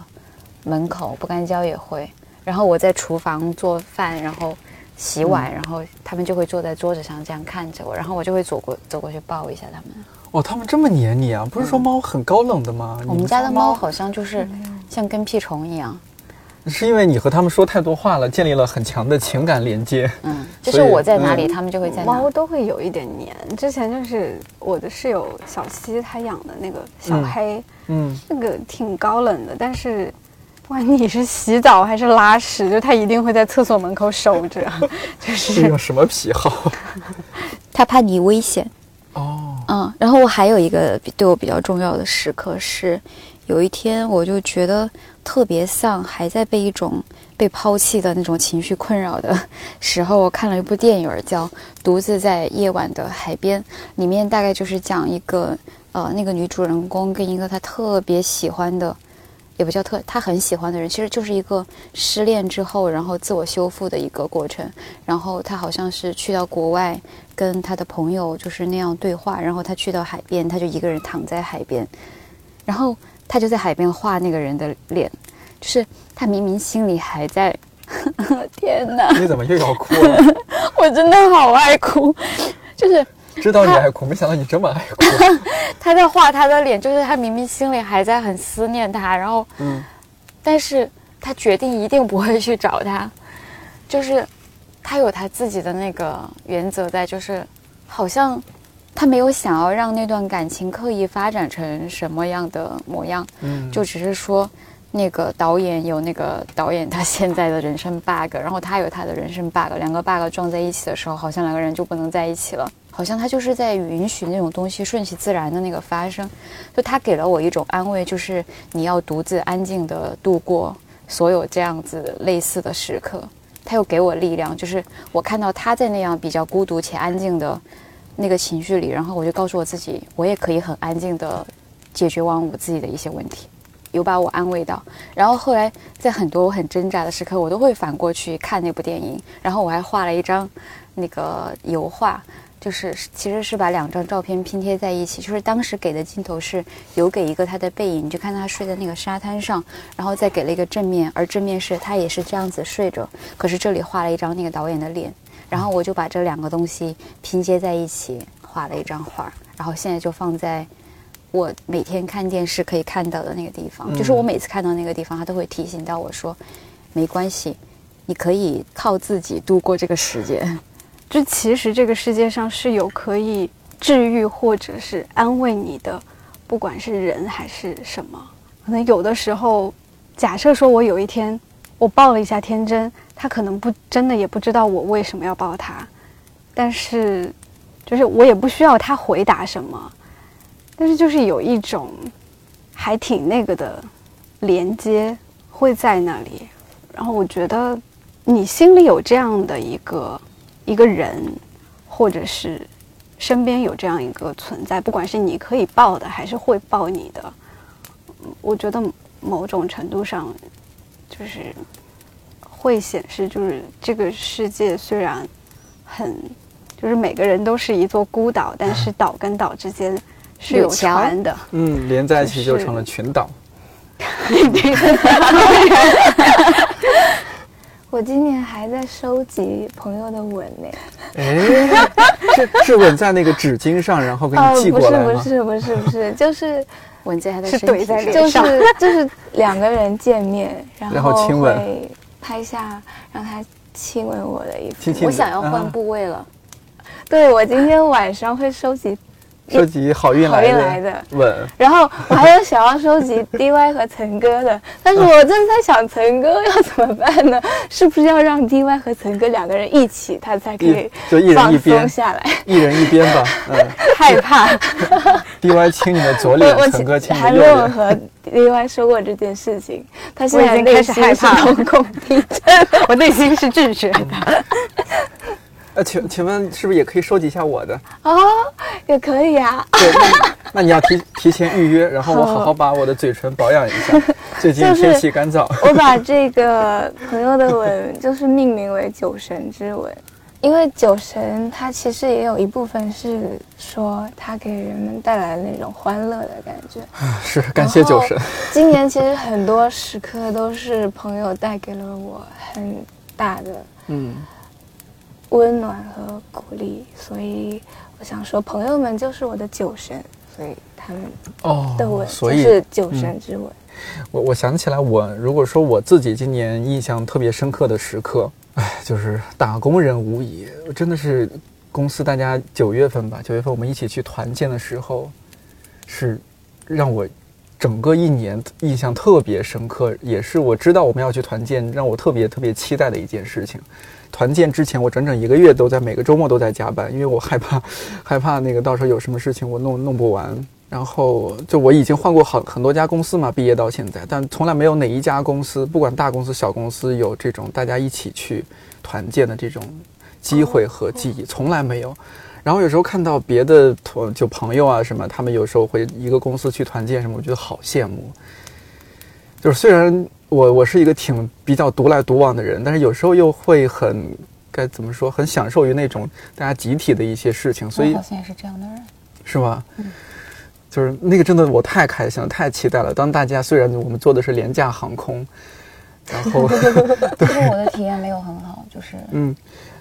门口，不干胶也会。然后我在厨房做饭，然后洗碗，然后他们就会坐在桌子上这样看着我，然后我就会走过走过去抱一下他们。哦，他们这么黏你啊？不是说猫很高冷的吗？我们家的猫好像就是像跟屁虫一样，是因为你和他们说太多话了，建立了很强的情感连接。嗯，*laughs* 就是我在哪里，嗯他们就会在哪猫。都会有一点黏。之前就是我的室友小西，他养的那个小嗯黑，嗯，那个挺高冷的，但是不管你是洗澡还是拉屎，就他一定会在厕所门口守着，*laughs* 就是是有什么癖好？*laughs* 他怕你危险。哦，嗯，然后我还有一个比对我比较重要的时刻是，有一天我就觉得特别丧，还在被一种被抛弃的那种情绪困扰的时候，我看了一部电影儿叫《独自在夜晚的海边》，里面大概就是讲一个呃那个女主人公跟一个她特别喜欢的。也不叫特，他很喜欢的人，其实就是一个失恋之后，然后自我修复的一个过程。然后他好像是去到国外，跟他的朋友就是那样对话，然后他去到海边，他就一个人躺在海边，然后他就在海边画那个人的脸，就是他明明心里还在 *laughs* 天哪，你怎么又要哭了？*laughs* 我真的好爱哭，*laughs* 就是知道你爱哭，没想到你这么爱哭。*laughs* 他在画他的脸，就是他明明心里还在很思念他，然后，嗯，但是他决定一定不会去找他，就是他有他自己的那个原则在，就是好像他没有想要让那段感情刻意发展成什么样的模样，嗯就只是说。那个导演有那个导演他现在的人生 bug，然后他有他的人生 bug，两个 bug 撞在一起的时候，好像两个人就不能在一起了。好像他就是在允许那种东西顺其自然的那个发生，就他给了我一种安慰，就是你要独自安静的度过所有这样子类似的时刻。他又给我力量，就是我看到他在那样比较孤独且安静的那个情绪里，然后我就告诉我自己，我也可以很安静的解决完我自己的一些问题。有把我安慰到，然后后来在很多我很挣扎的时刻，我都会反过去看那部电影，然后我还画了一张那个油画，就是其实是把两张照片拼贴在一起，就是当时给的镜头是有给一个他的背影，你就看他睡在那个沙滩上，然后再给了一个正面，而正面是他也是这样子睡着，可是这里画了一张那个导演的脸，然后我就把这两个东西拼接在一起，画了一张画，然后现在就放在。我每天看电视可以看到的那个地方，就是我每次看到那个地方，他都会提醒到我说：“没关系，你可以靠自己度过这个时间。就其实这个世界上是有可以治愈或者是安慰你的，不管是人还是什么。可能有的时候，假设说我有一天我抱了一下天真，他可能不真的也不知道我为什么要抱他，但是就是我也不需要他回答什么。”但是就是有一种还挺那个的连接会在那里，然后我觉得你心里有这样的一个一个人，或者是身边有这样一个存在，不管是你可以抱的，还是会抱你的，我觉得某种程度上就是会显示，就是这个世界虽然很，就是每个人都是一座孤岛，但是岛跟岛之间。是有船的，嗯，连在一起就成了群岛。我今年还在收集朋友的吻呢。哎，是是吻在那个纸巾上，然后给你寄过来吗？不是不是不是不是，*laughs* 就是吻在他的是怼在脸上，就是就是两个人见面，然后亲吻，拍下让他亲吻我的一次。我想要换部位了。对，我今天晚上会收集。收集好运来的吻，然后我还有想要收集 *laughs* DY 和陈哥的，但是我正在想陈哥要怎么办呢？*laughs* 是不是要让 DY 和陈哥两个人一起，他才可以就一人一边下来，一人一边吧。*laughs* 嗯，害怕。DY 亲你的左脸，陈哥亲你的右脸。还没有和 DY 说过这件事情，他现在开始害怕，瞳孔地震，我内心是拒绝的。呃，请请问是不是也可以收集一下我的？哦，也可以啊。对，那 *laughs* 那你要提提前预约，然后我好好把我的嘴唇保养一下。最近天气干燥。我把这个朋友的吻就是命名为“酒神之吻”，因为酒神它其实也有一部分是说它给人们带来那种欢乐的感觉。是，感谢酒神。今年其实很多时刻都是朋友带给了我很大的嗯。温暖和鼓励，所以我想说，朋友们就是我的酒神，所以他们哦的吻就是酒神之吻。我我想起来，我如果说我自己今年印象特别深刻的时刻，哎，就是打工人无疑，真的是公司大家九月份吧，九月份我们一起去团建的时候，是让我整个一年印象特别深刻，也是我知道我们要去团建，让我特别特别期待的一件事情。团建之前，我整整一个月都在每个周末都在加班，因为我害怕，*laughs* 害怕那个到时候有什么事情我弄弄不完。然后就我已经换过好很多家公司嘛，毕业到现在，但从来没有哪一家公司，不管大公司小公司，有这种大家一起去团建的这种机会和记忆，从来没有。然后有时候看到别的团就朋友啊什么，他们有时候会一个公司去团建什么，我觉得好羡慕。就是虽然。我我是一个挺比较独来独往的人，但是有时候又会很该怎么说，很享受于那种大家集体的一些事情，所以好像也是这样的人，是吗？嗯，就是那个真的我太开心了，太期待了。当大家虽然我们坐的是廉价航空，然后 *laughs* 就是我的体验没有很好，就是嗯，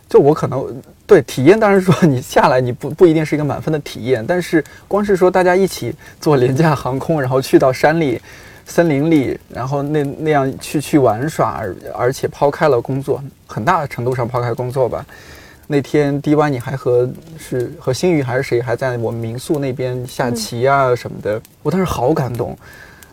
就我可能对体验，当然说你下来你不不一定是一个满分的体验，但是光是说大家一起坐廉价航空，然后去到山里、森林里，然后那那样去去玩耍，而而且抛开了工作，很大程度上抛开工作吧。那天 D Y 你还和是和星宇还是谁还在我们民宿那边下棋啊什么的，我当时好感动。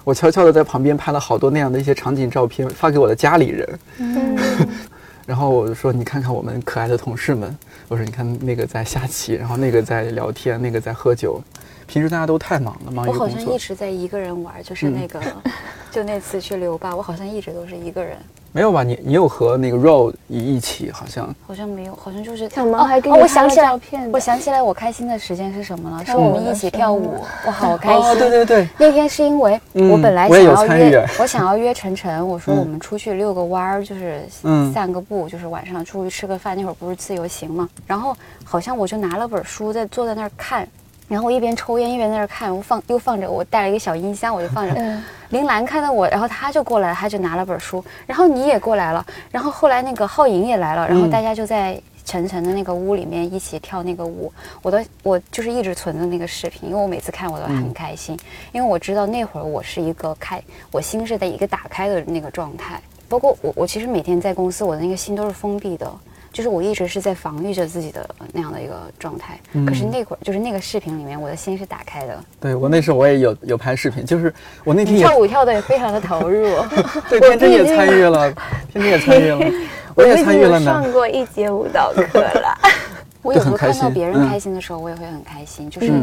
我悄悄的在旁边拍了好多那样的一些场景照片，发给我的家里人。嗯，*laughs* 然后我就说：“你看看我们可爱的同事们。”我说：“你看那个在下棋，然后那个在聊天，那个在喝酒。平时大家都太忙了，忙于我好工作。像一直在一个人玩，就是那个，*laughs* 就那次去留吧，我好像一直都是一个人，没有吧？你你有和那个 Ro 一一起，好像？好像没有，好像就是小毛哦哦还给你拍了我想起来照片我想起来，我开心的时间是什么了？是我们一起跳舞，我好开心。哦，对对对，那天是因为嗯我本来想要约，我想要约晨晨，我说嗯。我们出去遛个弯儿，就是嗯。散个步，就是晚上出去吃个饭。那会儿不是自由行嘛，然后好像我就拿了本书在坐在那儿看，然后我一边抽烟一边在那儿看，我放又放着我带了一个小音箱，我就放着。嗯林兰看到我，然后他就过来了，他就拿了本书，然后你也过来了，然后后来那个浩颖也来了，然后嗯大家就在晨晨的那个屋里面一起跳那个舞。我都我就是一直存着那个视频，因为我每次看我都很嗯开心，因为我知道那会儿我是一个开，我心是在一个打开的那个状态。包括我，我其实每天在公司，我的那个心都是封闭的，就是我一直是在防御着自己的那样的一个状态。嗯可是那会儿，就是那个视频里面，我的心是打开的。对我那时候我也有有拍视频，就是我那天跳舞跳的也非常的投入。*laughs* 对天真也参与了，天真也参与了，*laughs* 我也参与了呢。上过一节舞蹈课了。*laughs* 我有时候看到别人开心的时候，我也会很开心。就是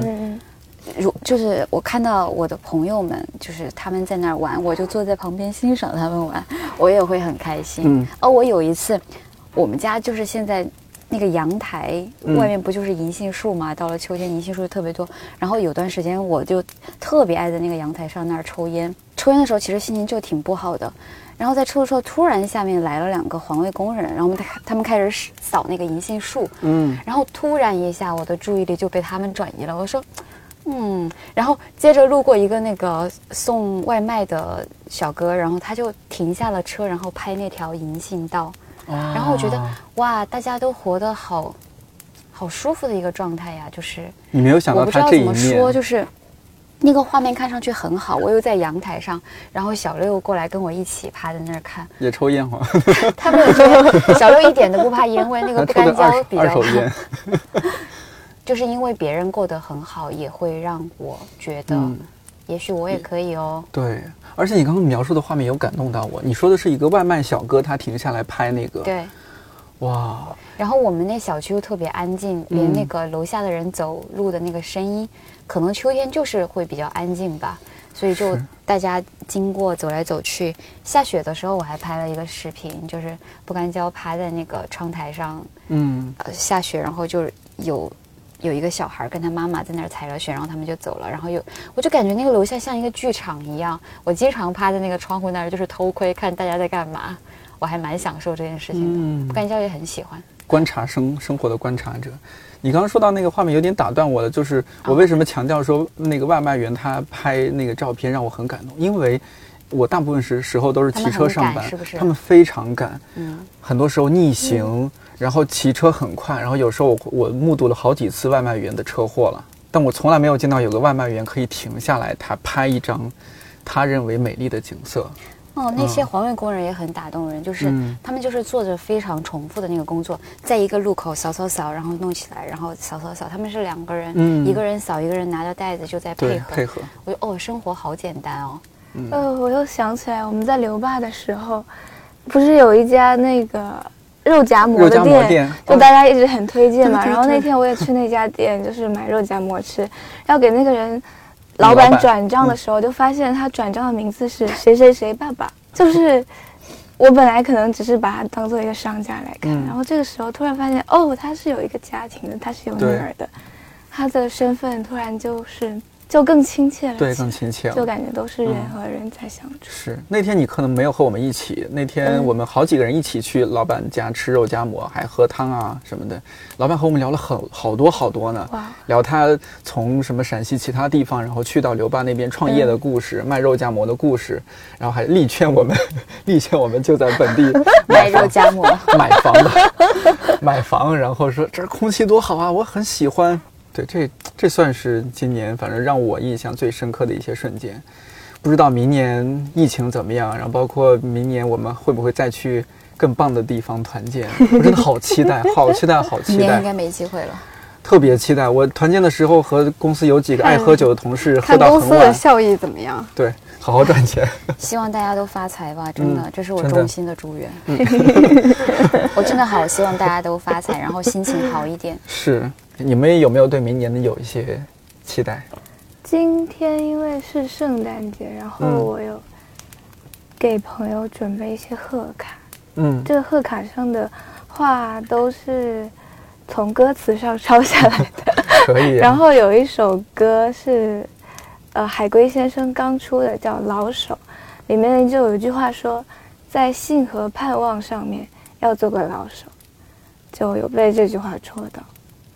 如就是我看到我的朋友们，就是他们在那儿玩，我就坐在旁边欣赏他们玩，我也会很开心。嗯哦，我有一次，我们家就是现在那个阳台嗯外面不就是银杏树嘛？到了秋天银杏树特别多，然后有段时间我就特别爱在那个阳台上那儿抽烟。抽烟的时候其实心情就挺不好的，然后在抽的时候，突然下面来了两个环卫工人，然后他他们开始扫那个银杏树，嗯，然后突然一下，我的注意力就被他们转移了。我说，嗯，然后接着路过一个那个送外卖的小哥，然后他就停下了车，然后拍那条银杏道。然然后我觉得，哇，大家都活得好，好舒服的一个状态呀。就是你没有想我到他这一不知道怎么说，就是那个画面看上去很好。我又在阳台上，然后小六过来跟我一起趴在那儿看。也抽烟花，他没有抽烟，*laughs* 小六一点都不怕烟味，那个不干胶二二比较好。手烟，*laughs* 就是因为别人过得很好，也会让我觉得，嗯也许我也可以哦。对。而且你刚刚描述的画面有感动到我，你说的是一个外卖小哥，他停下来拍那个，对。哇，然后我们那小区又特别安静，嗯连那个楼下的人走路的那个声音，可能秋天就是会比较安静吧。所以就大家经过走来走去，下雪的时候我还拍了一个视频，就是不干胶趴在那个窗台上，嗯，呃，下雪，然后就是有有一个小孩跟他妈妈在那儿踩着雪，然后他们就走了，然后又我就感觉那个楼下像一个剧场一样，我经常趴在那个窗户那儿，就是偷窥看大家在干嘛，我还蛮享受这件事情的。嗯不干胶也很喜欢，观察生生活的观察者。你刚刚说到那个画面有点打断我了，就是我为什么强调说那个外卖员他拍那个照片让我很感动，因为我大部分时时候都是骑车上班，他们是不是他们非常赶，嗯，很多时候逆行，然后骑车很快，然后有时候我我目睹了好几次外卖员的车祸了，但我从来没有见到有个外卖员可以停下来，他拍一张他认为美丽的景色。哦，那些环卫工人也很打动人，就是、嗯他们就是做着非常重复的那个工作，在一个路口扫扫扫，然后弄起来，然后扫扫扫，他们是两个人，嗯一个人扫，一个人拿着袋子就在配，合。配合，我就哦，生活好简单哦。呃，我又想起来，我们在留坝的时候，不是有一家那个肉夹馍的店，店，就大家一直很推荐嘛。然后那天我也去那家店，就是买肉夹馍吃，要给那个人老板。转账的时候，就发现他转账的名字是谁谁谁爸爸，就是。我本来可能只是把他当做一个商家来看，嗯。然后这个时候突然发现，哦，他是有一个家庭的，他是有女儿的，他的身份突然就是就更亲切了，对，更亲切了。就感觉都是人嗯和人在相处。是那天你可能没有和我们一起，那天嗯我们好几个人一起去老板家吃肉夹馍，还喝汤啊什么的。老板和我们聊了很好多好多呢，聊他从什么陕西其他地方，然后去到刘坝那边创业的故事，卖肉夹馍的故事，然后还力劝我们，*laughs* 力劝我们就在本地 *laughs* 卖肉夹馍，*laughs* 买房的，买房，然后说这儿空气多好啊，我很喜欢。对，这这算是今年反正让我印象最深刻的一些瞬间。不知道明年疫情怎么样，然后包括明年我们会不会再去更棒的地方团建？我真的好期待，好期待，好期待，*laughs* 明年应该没机会了。特别期待。我团建的时候和公司有几个爱喝酒的同事喝看公司的到很晚，效益怎么样？对，好好赚钱。*laughs* 希望大家都发财吧，真的，嗯这是我衷心的祝愿。*laughs* 我真的好希望大家都发财，然后心情好一点。是，你们有没有对明年的有一些期待？今天因为是圣诞节，然后嗯我有给朋友准备一些贺卡。嗯，这个贺卡上的话都是从歌词上抄下来的。*laughs* 可以。*laughs* 然后有一首歌是，呃，海龟先生刚出的，叫《老手》，里面就有一句话说，在信和盼望上面要做个老手，就有被这句话戳到。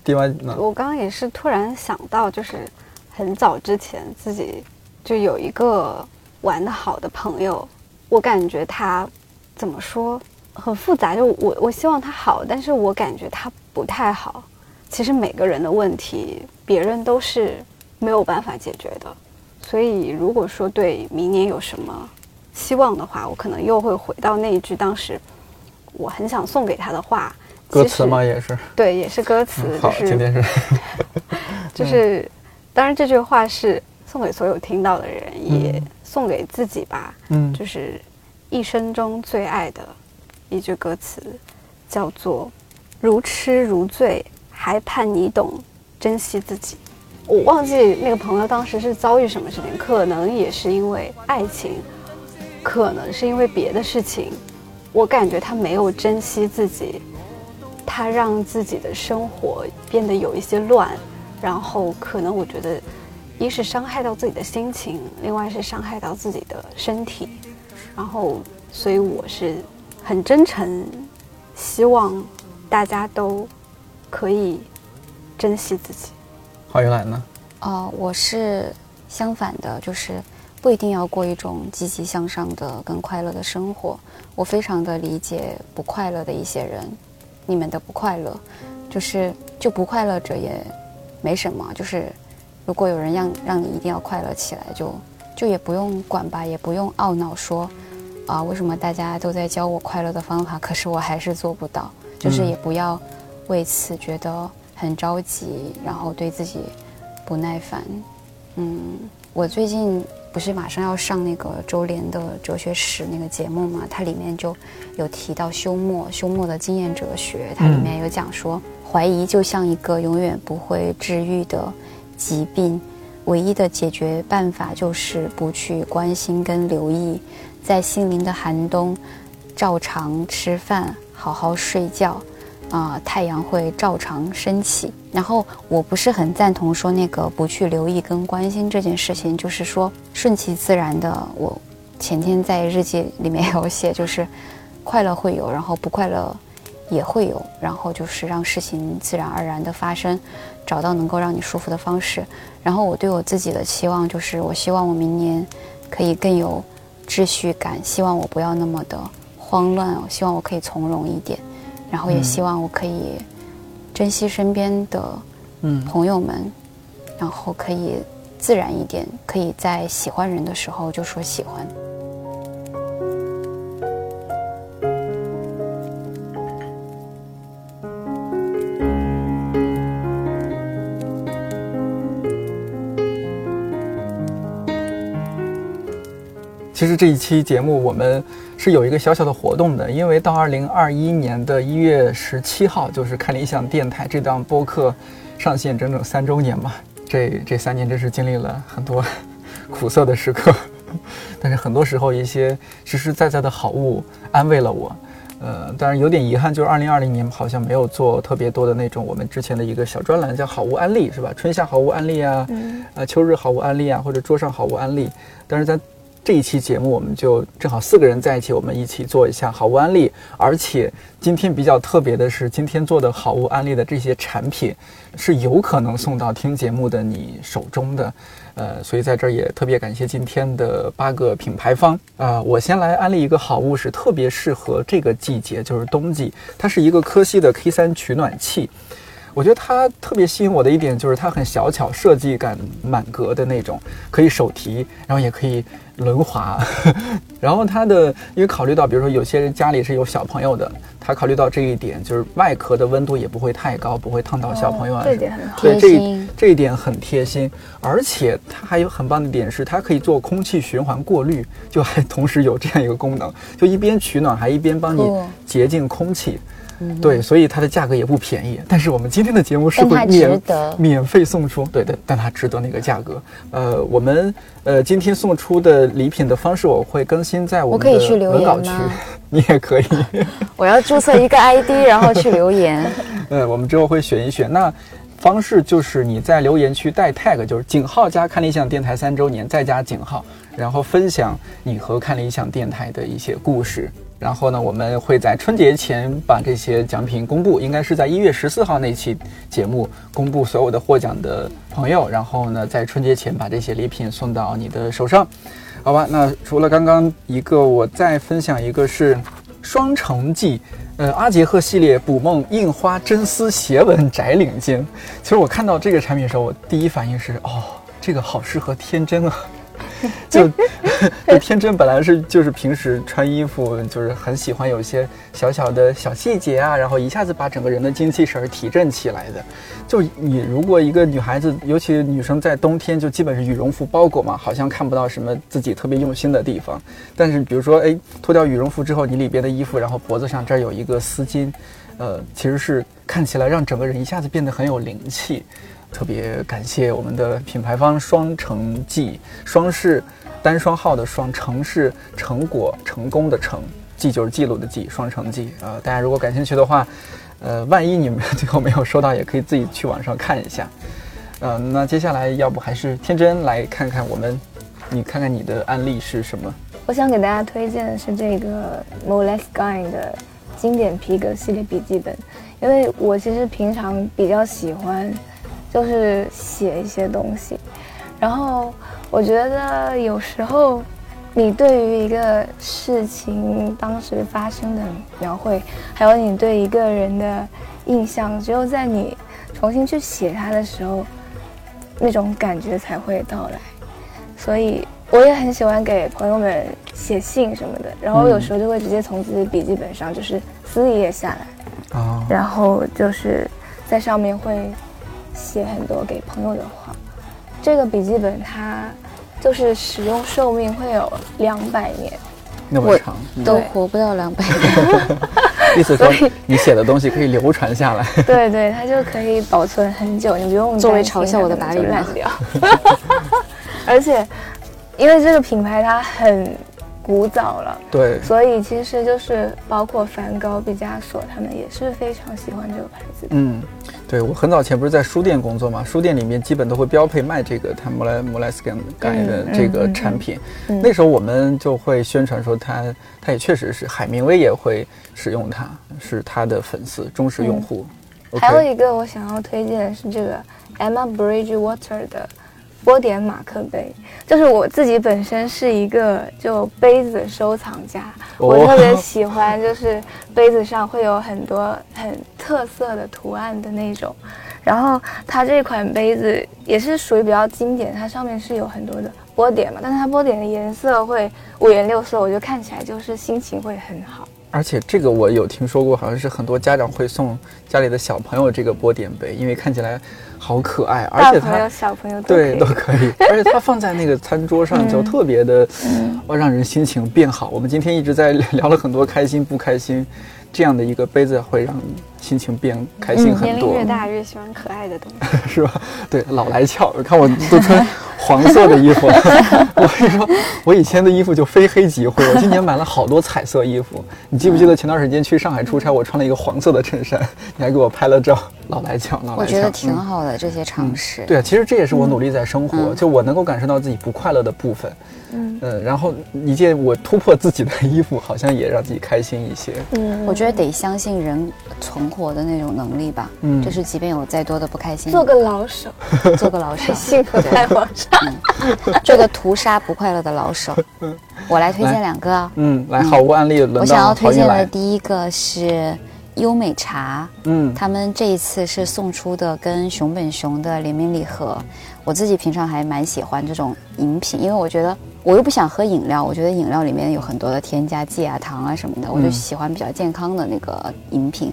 地湾呢？我刚刚也是突然想到，就是很早之前自己就有一个玩的好的朋友，我感觉他怎么说很复杂，就我我希望他好，但是我感觉他不太好。其实每个人的问题，别人都是没有办法解决的。所以如果说对明年有什么希望的话，我可能又会回到那一句当时我很想送给他的话。歌词吗？也是。*laughs* 对，也是歌词，嗯好，就是今天是 *laughs* *laughs* 就是，当然这句话是送给所有听到的人，也嗯送给自己吧。嗯就是一生中最爱的一句歌词，叫做“如痴如醉，还盼你懂珍惜自己”。我忘记那个朋友当时是遭遇什么事情，可能也是因为爱情，可能是因为别的事情。我感觉他没有珍惜自己，他让自己的生活变得有一些乱，然后可能我觉得，一是伤害到自己的心情，另外是伤害到自己的身体，然后所以我是很真诚，希望大家都可以珍惜自己。郝云兰呢？哦、我是相反的，就是不一定要过一种积极向上的、更快乐的生活。我非常的理解不快乐的一些人，你们的不快乐，就是就不快乐者也没什么，就是如果有人让让你一定要快乐起来，就就也不用管吧，也不用懊恼说啊为什么大家都在教我快乐的方法，可是我还是做不到，就是也不要为此觉得很着急，然后对自己不耐烦。嗯，我最近不是马上要上那个周联的哲学史那个节目嘛，它里面就有提到休谟，休谟的经验哲学，它里面有讲说，怀疑就像一个永远不会治愈的疾病，唯一的解决办法就是不去关心跟留意，在心灵的寒冬，照常吃饭，好好睡觉。啊、太阳会照常升起。然后我不是很赞同说那个不去留意跟关心这件事情，就是说顺其自然的。我前天在日记里面 *laughs* 有写，就是快乐会有，然后不快乐也会有，然后就是让事情自然而然的发生，找到能够让你舒服的方式。然后我对我自己的期望就是，我希望我明年可以更有秩序感，希望我不要那么的慌乱，我希望我可以从容一点。然后也希望我可以珍惜身边的嗯朋友们，然后可以自然一点，可以在喜欢人的时候就说喜欢。其实这一期节目我们是有一个小小的活动的，因为到二零二一年的一月十七号，就是看理想电台这档播客上线整整三周年嘛。这这三年真是经历了很多苦涩的时刻，但是很多时候一些实实在在的好物安慰了我。呃，当然有点遗憾，就是二零二零年好像没有做特别多的那种我们之前的一个小专栏叫好物安利是吧？春夏好物安利啊，呃，秋日好物安利啊，或者桌上好物安利。但是在这一期节目，我们就正好四个人在一起，我们一起做一下好物安利。而且今天比较特别的是，今天做的好物安利的这些产品是有可能送到听节目的你手中的。呃，所以在这儿也特别感谢今天的八个品牌方啊、我先来安利一个好物，是特别适合这个季节，就是冬季。它是一个科西的 K 3取暖器。我觉得它特别吸引我的一点就是它很小巧，设计感满格的那种，可以手提，然后也可以轮滑。*laughs* 然后它的，因为考虑到，比如说有些人家里是有小朋友的，他考虑到这一点，就是外壳的温度也不会太高，不会烫到小朋友啊。这点很好。对，这这一点很贴心，而且它还有很棒的点是，它可以做空气循环过滤，就还同时有这样一个功能，就一边取暖还一边帮你哦洁净空气。对，所以它的价格也不便宜。但是我们今天的节目是它会免值得免费送出，对对，但它值得那个价格。呃，我们呃今天送出的礼品的方式我会更新在我我们的可以去留文稿区，*laughs* 你也可以。*laughs* 我要注册一个 ID，然后去留言。*laughs* 呃，我们之后会选一选。那方式就是你在留言区带 tag，就是井号加看理想电台三周年，再加井号，然后分享你和看理想电台的一些故事。然后呢，我们会在春节前把这些奖品公布，应该是在一月十四号那期节目公布所有的获奖的朋友。然后呢，在春节前把这些礼品送到你的手上。好吧，那除了刚刚一个，我再分享一个是双城记，呃，阿杰赫系列捕梦印花真丝斜纹窄领巾。其实我看到这个产品的时候，我第一反应是，哦，这个好适合天真啊。*laughs* 就就天真本来是就是平时穿衣服就是很喜欢有一些小小的小细节啊，然后一下子把整个人的精气神提振起来的。就你如果一个女孩子，尤其女生在冬天就基本是羽绒服包裹嘛，好像看不到什么自己特别用心的地方。但是比如说，哎，脱掉羽绒服之后，你里边的衣服，然后脖子上这儿有一个丝巾，呃，其实是看起来让整个人一下子变得很有灵气。特别感谢我们的品牌方双城记，双是单双号的双，成是成果成功的成，记就是记录的记，双城记啊、大家如果感兴趣的话，呃，万一你们最后没有收到，也可以自己去网上看一下。呃，那接下来要不还是天真来看看我们，你看看你的案例是什么？我想给大家推荐的是这个 Moleskine 的经典皮革系列笔记本，因为我其实平常比较喜欢就是写一些东西，然后我觉得有时候你对于一个事情当时发生的描绘，还有你对一个人的印象，只有在你重新去写它的时候，那种感觉才会到来。所以我也很喜欢给朋友们写信什么的，然后有时候就会直接从自己笔记本上就是撕一页下来，啊、然后就是在上面会写很多给朋友的话。这个笔记本它就是使用寿命会有两百年，那么长，嗯都活不到两百 *laughs* 年。意思说所以你写的东西可以流传下来。对对，它就可以保存很久，你不用作为嘲笑我的它可能就达理烂掉。*laughs* 而且，因为这个品牌它很古早了，对，所以其实就是包括梵高、毕加索他们也是非常喜欢这个牌子的。嗯，对我很早前不是在书店工作嘛，书店里面基本都会标配卖这个它 Mole Moleskine 的这个产品。嗯那时候我们就会宣传说它，它也确实是海明威也会使用它，是他的粉丝忠实用户。还有一个我想要推荐的是这个 Emma Bridgewater 的波点马克杯，就是我自己本身是一个就杯子收藏家，哦我特别喜欢就是杯子上会有很多很特色的图案的那种。然后它这款杯子也是属于比较经典，它上面是有很多的波点嘛，但是它波点的颜色会五颜六色，我觉得看起来就是心情会很好。而且这个我有听说过，好像是很多家长会送家里的小朋友这个波点杯，因为看起来好可爱，而且大朋友、它小朋友都对都可以，*laughs* 而且它放在那个餐桌上就特别的，哦，让人心情变好。我们今天一直在聊了很多开心不开心，这样的一个杯子会让心情变开心很多年龄越，大越喜欢可爱的东西。*laughs* 是吧？对，老来俏，看我都穿黄色的衣服。*laughs* 我跟你说，我以前的衣服就非黑即灰，我今年买了好多彩色衣服。你记不记得前段时间去上海出差，我穿了一个黄色的衬衫，你还给我拍了照，老来俏，老来抢。我觉得挺嗯好的，这些尝试。对啊，其实这也是我努力在生活，嗯就我能够感受到自己不快乐的部分。嗯然后一件我突破自己的衣服，好像也让自己开心一些。嗯我觉得得相信人存活的那种能力吧。嗯就是即便有再多的不开心，做个老手，*laughs* 做个老手，*laughs* 幸福在网上。做个屠杀不快乐的老手。*laughs* 我来推荐两个啊。嗯，来，好物案例轮我想要推荐的。第一个是优美茶，嗯他们这一次是送出的跟熊本熊的联名礼盒。我自己平常还蛮喜欢这种饮品，因为我觉得我又不想喝饮料，我觉得饮料里面有很多的添加剂啊、糖啊什么的，我就喜欢比较健康的那个饮品。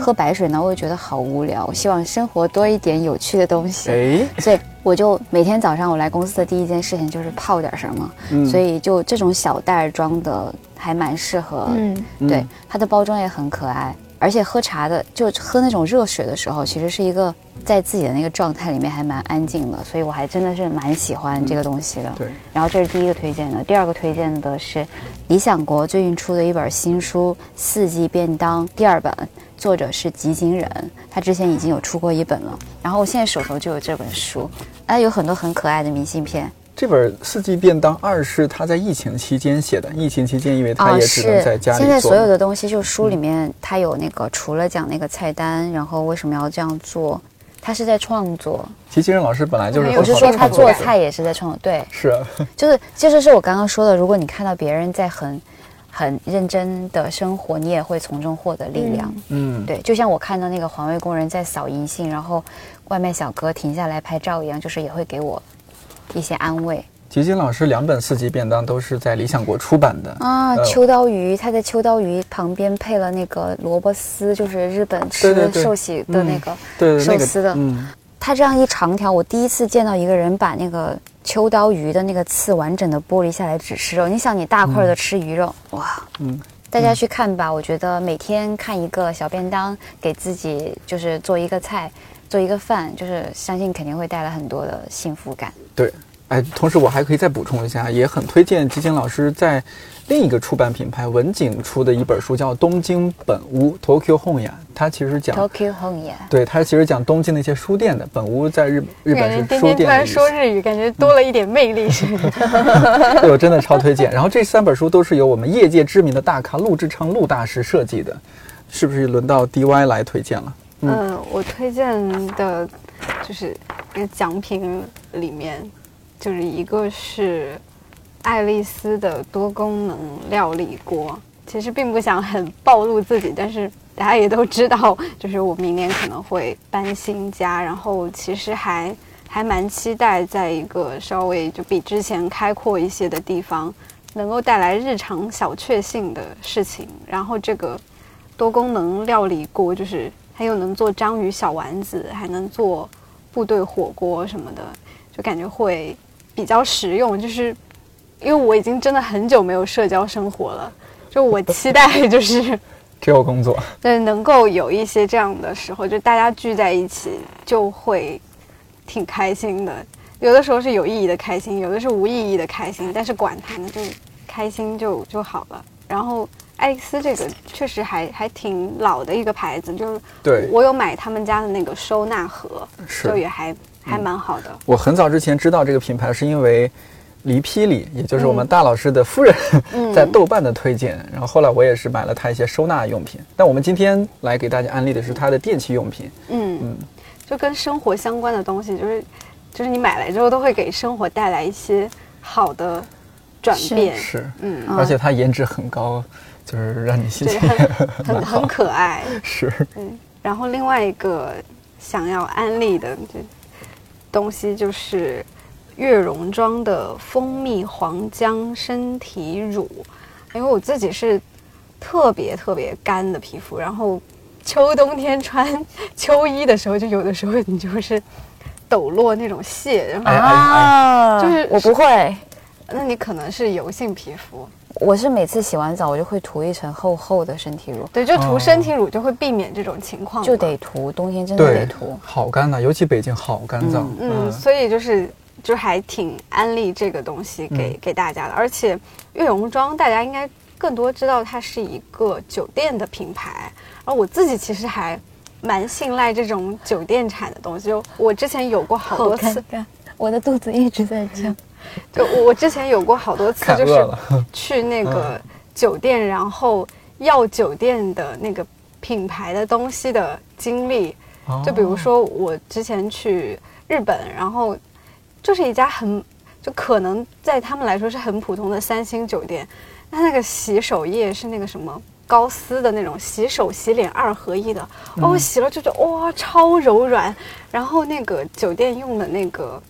喝白水呢，我又觉得好无聊，我希望生活多一点有趣的东西。哎，所以我就每天早上我来公司的第一件事情就是泡点什么，嗯所以就这种小袋儿装的还蛮适合。嗯，对嗯，它的包装也很可爱，而且喝茶的就喝那种热水的时候，其实是一个在自己的那个状态里面还蛮安静的，所以我还真的是蛮喜欢这个东西的。对，然后这是第一个推荐的，第二个推荐的是理想国最近出的一本新书《四季便当》第二本，作者是吉井忍，他之前已经有出过一本了，然后我现在手头就有这本书，啊，有很多很可爱的明信片。这本《四季便当二》是他在疫情期间写的。疫情期间，因为他啊，也只能在家里做。现在所有的东西，就书里面他有那个，除了讲那个菜单，然后为什么要这样做，他是在创作。齐金任老师本来就是我我是说他做菜也是在创作，对，是啊，*laughs* 就是其实是我刚刚说的，如果你看到别人在很很认真的生活，你也会从中获得力量。嗯，对，就像我看到那个环卫工人在扫银杏，然后外卖小哥停下来拍照一样，就是也会给我一些安慰吉金老师两本四季便当都是在理想国出版的。啊。呃秋刀鱼，他在秋刀鱼旁边配了那个萝卜丝，就是日本吃寿喜的那个。寿司的嗯，它这样一长条，我第一次见到一个人把那个秋刀鱼的那个刺完整的剥离下来只吃肉。你想，你大块的吃鱼肉，哇，嗯大家去看吧。我觉得每天看一个小便当，给自己就是做一个菜，做一个饭，就是相信肯定会带来很多的幸福感。对。哎，同时我还可以再补充一下，也很推荐吉井老师在另一个出版品牌文景出的一本书，叫《东京本屋 （Tokyo Honya）》。它其实讲 Tokyo 也对，它其实讲东京的一些书店的。本屋在日日本是书天天突然。说日语，感觉多了一点魅力？*laughs* 对，我真的超推荐。然后这三本书都是由我们业界知名的大咖陆志昌陆大师设计的，是不是轮到 DY 来推荐了？嗯，我推荐的就是那个奖品里面，就是一个是爱丽丝的多功能料理锅。其实并不想很暴露自己，但是大家也都知道，就是我明年可能会搬新家，然后其实还还蛮期待在一个稍微就比之前开阔一些的地方，能够带来日常小确幸的事情。然后这个多功能料理锅，就是它又能做章鱼小丸子，还能做部队火锅什么的，就感觉会比较实用。就是因为我已经真的很久没有社交生活了，就我期待就是 *laughs* 只有工作。*laughs* 对能够有一些这样的时候，就大家聚在一起就会挺开心的。有的时候是有意义的开心，有的是无意义的开心，但是管它呢，就开心就就好了。然后爱丽丝这个确实还还挺老的一个牌子，就是对。我有买他们家的那个收纳盒，是。就也还还蛮好的。我很早之前知道这个品牌，是因为黎霹雳，也就是我们大老师的夫人，嗯。*laughs* 在豆瓣的推荐。然后后来我也是买了他一些收纳用品。但我们今天来给大家安利的是他的电器用品。嗯。嗯，就跟生活相关的东西，就是就是你买来之后都会给生活带来一些好的转变，是，嗯，而且它颜值很高，就是让你心对，情很 *laughs* 很很可爱。是，嗯，然后另外一个想要安利的这东西就是悦榕庄的蜂蜜黄姜身体乳，因为我自己是特别特别干的皮肤，然后秋冬天穿秋衣的时候，就有的时候你就是抖落那种屑，然后啊就是我不会，那你可能是油性皮肤，我是每次洗完澡我就会涂一层厚厚的身体乳，对，就涂哦身体乳就会避免这种情况嘛，就得涂，冬天真的得涂。，好干呐，尤其北京好干燥。嗯，所以就是就还挺安利这个东西给、给大家的。而且悦榕庄大家应该更多知道它是一个酒店的品牌，而我自己其实还蛮信赖这种酒店产的东西。就我之前有过好多次，尬，我的肚子一直在叫。*laughs* 就我我之前有过好多次，就是 *laughs* 去那个酒店，然后要酒店的那个品牌的东西的经历。就比如说我之前去日本，然后就是一家很就可能在他们来说是很普通的三星酒店，它那个洗手液是那个什么高丝的那种洗手洗脸二合一的，哦，我洗了就觉得哇超柔软，然后那个酒店用的那个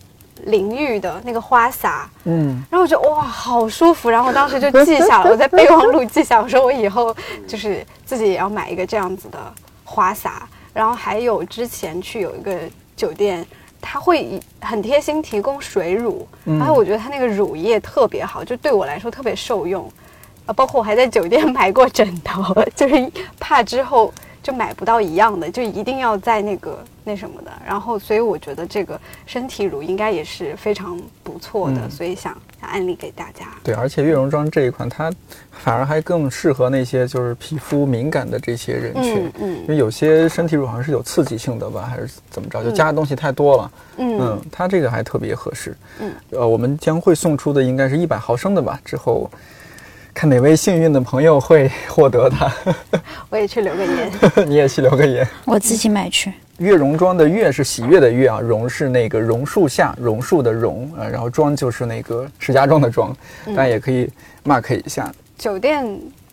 淋浴的那个花洒，嗯，然后我就哇，好舒服。然后我当时就记下了，*laughs* 我在备忘录记下，我说我以后就是自己也要买一个这样子的花洒。然后还有之前去有一个酒店，它会很贴心提供水乳，然后我觉得它那个乳液特别好，就对我来说特别受用。啊，包括我还在酒店买过枕头，*laughs* 就是怕之后就买不到一样的，就一定要在那个那什么的。然后，所以我觉得这个身体乳应该也是非常不错的，嗯所以想想安利给大家。对，而且悦容妆这一款，它反而还更适合那些就是皮肤敏感的这些人群。嗯嗯因为有些身体乳好像是有刺激性的吧，还是怎么着，就加的东西太多了。嗯嗯，它这个还特别合适。嗯，呃，我们将会送出的应该是一百毫升的吧，之后看哪位幸运的朋友会获得它，*laughs* 我也去留个言。*laughs* 你也去留个言。*laughs* 我自己买去。月榕庄的月是喜悦的月啊，榕是那个榕树下榕树的榕啊，然后庄就是那个石家庄的庄，嗯大家也可以 mark 一下。酒店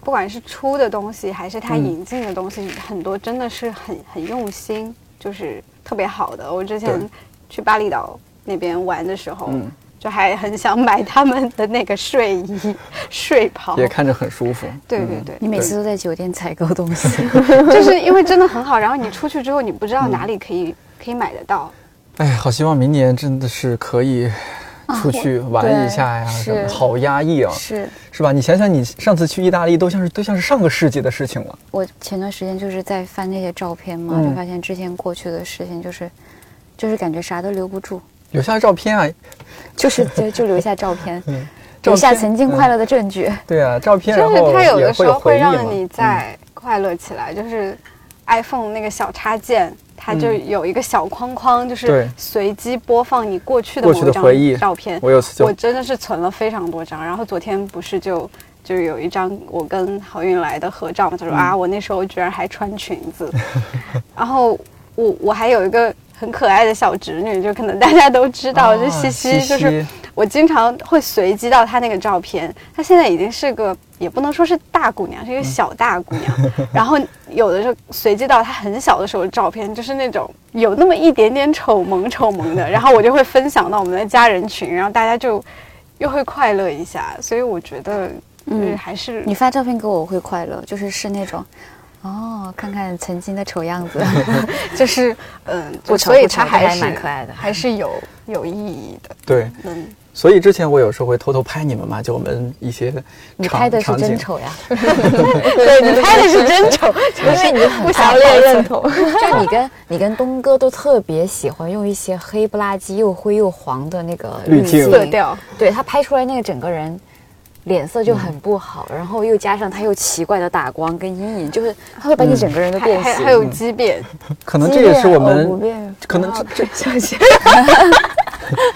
不管是出的东西还是它嗯引进的东西，很多真的是很很用心，就是特别好的。我之前去巴厘岛那边玩的时候，嗯就还很想买他们的那个睡衣、*laughs* 睡袍。也看着很舒服。对对对，你每次都在酒店采购东西，*laughs* 就是因为真的很好，然后你出去之后，你不知道哪里可以、可以买得到。哎，好希望明年真的是可以出去玩一下呀，对什么好压抑啊，是是吧？你想想，你上次去意大利都像是都像是上个世纪的事情了。我前段时间就是在翻那些照片嘛，嗯就发现之前过去的事情，就是就是感觉啥都留不住，留下照片啊，*laughs* 就是就就留下照片，*laughs* 嗯照留下曾经快乐的证据。对啊，照片，就是它有的时候会让你嗯。再快乐起来，就是 iPhone 那个小插件，它就有一个小框框，就是随机播放你过去的某一张照片。我有我真的是存了非常多张，然后昨天不是就就有一张我跟郝运来的合照嘛，他说、嗯。啊，我那时候居然还穿裙子，*laughs* 然后我我还有一个很可爱的小侄女，就可能大家都知道，就啊西西，西就是我经常会随机到她那个照片，她现在已经是个也不能说是大姑娘，是一个小大姑娘。*laughs* 然后有的时候随机到她很小的时候的照片，就是那种有那么一点点丑萌丑萌的，然后我就会分享到我们的家人群，然后大家就又会快乐一下。所以我觉得，嗯，嗯还是你发照片给我，我会快乐，就是是那种，哦，看看曾经的丑样子，*laughs* 就是嗯，所以不丑还它还是蛮可爱的。还是有有意义的。对，嗯，所以之前我有时候会偷偷拍你们嘛，就我们一些场你拍的是。真丑呀，*laughs* 对你拍的是真丑，因为你很不强强烈认同。*laughs* 就你跟你跟东哥都特别喜欢用一些黑不拉几又灰又黄的那个滤镜。镜。色调，对他拍出来那个整个人脸色就很不好，然后又加上他又奇怪的打光跟阴影，就是他会把你整个人都变形。还还有畸变，可能这也是我们，变可能这 *laughs*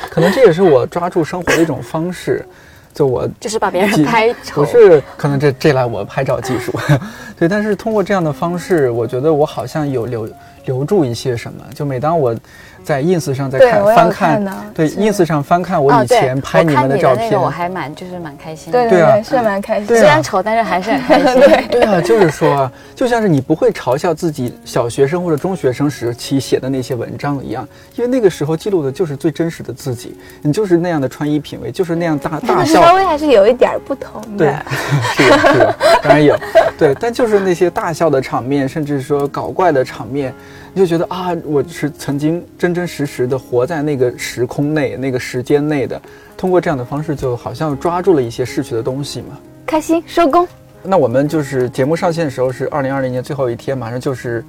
可能这也是我抓住生活的一种方式。就我 *laughs* 就是把别人拍丑不是，可能这这来我拍照技术，*laughs* 对，但是通过这样的方式，我觉得我好像有留留住一些什么。就每当我在 ins 上在看翻看对 ins 上翻看我哦，以前拍你们的照片那个，我还蛮就是蛮开心的。对对啊对，是蛮开心。虽然丑，但是还是很开心。对啊，*laughs* 就是说，就像是你不会嘲笑自己小学生或者中学生时期写的那些文章一样，因为那个时候记录的就是最真实的自己，你就是那样的穿衣品味，就是那样大大笑稍微还是有一点儿不同对的。*laughs* 是的，是的，当然有，对，但就是那些大笑的场面，甚至说搞怪的场面，你就觉得啊，我是曾经真真实实的活在那个时空内、那个时间内的，通过这样的方式，就好像抓住了一些逝去的东西嘛。开心收工。那我们就是节目上线的时候是二零二零年最后一天，马上就是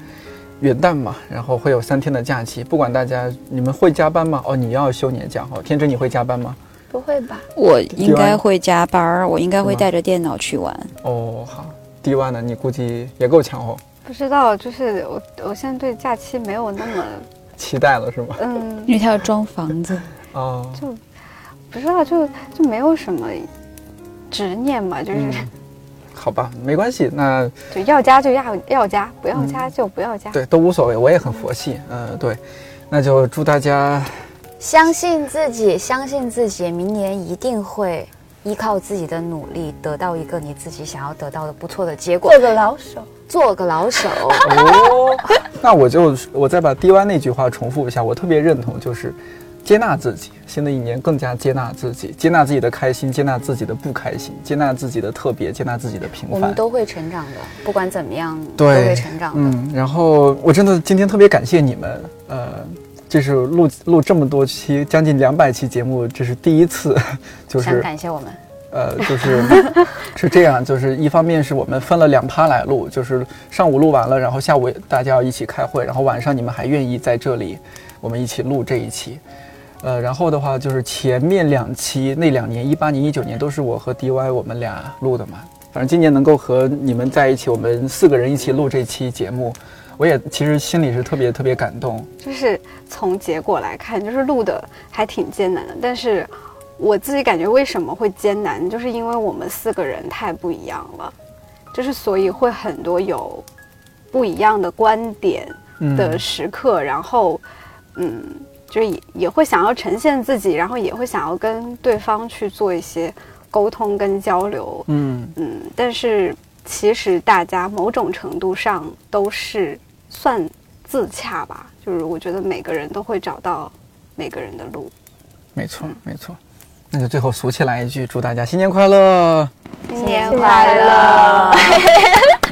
元旦嘛，然后会有三天的假期，不管大家你们会加班吗？哦，你要休年假哦。天真你会加班吗？不会吧？我应该会加班儿，我应该会带着电脑去玩。哦，好。D Y 呢？你估计也够强哦。不知道，就是我我现在对假期没有那么 *laughs* 期待了，是吗？嗯，因为他要装房子。哦，就不知道，就就没有什么执念嘛，就是。嗯好吧，没关系，那 *laughs* 就要加就要要加，不要加就不要加。对，都无所谓，我也很佛系。嗯，对，那就祝大家相信自己，相信自己，明年一定会依靠自己的努力得到一个你自己想要得到的不错的结果。做个老手，做个老手。哦，那我就我再把 D Y 那句话重复一下，我特别认同，就是。接纳自己，新的一年更加接纳自己，接纳自己的开心，接纳自己的不开心，接纳自己的特别，接纳自己的平凡。我们都会成长的，不管怎么样，都会成长的。嗯，然后我真的今天特别感谢你们，呃，就是录录这么多期，将近两百期节目，这是第一次，就是想感谢我们。呃，就是是这样，就是一方面是我们分了两趴来录，就是上午录完了，然后下午大家要一起开会，然后晚上你们还愿意在这里，我们一起录这一期。呃，然后的话就是前面两期那两年，一八年、一九年都是我和 DY 我们俩录的嘛。反正今年能够和你们在一起，我们四个人一起录这期节目，我也其实心里是特别特别感动。就是从结果来看，就是录的还挺艰难的。但是我自己感觉为什么会艰难，就是因为我们四个人太不一样了，就是所以会很多有不一样的观点的时刻，然后嗯。就是也也会想要呈现自己，然后也会想要跟对方去做一些沟通跟交流，嗯。嗯，但是其实大家某种程度上都是算自洽吧，就是我觉得每个人都会找到每个人的路，没错没错，那就最后俗气来一句，祝大家新年快乐，新年快乐。*laughs*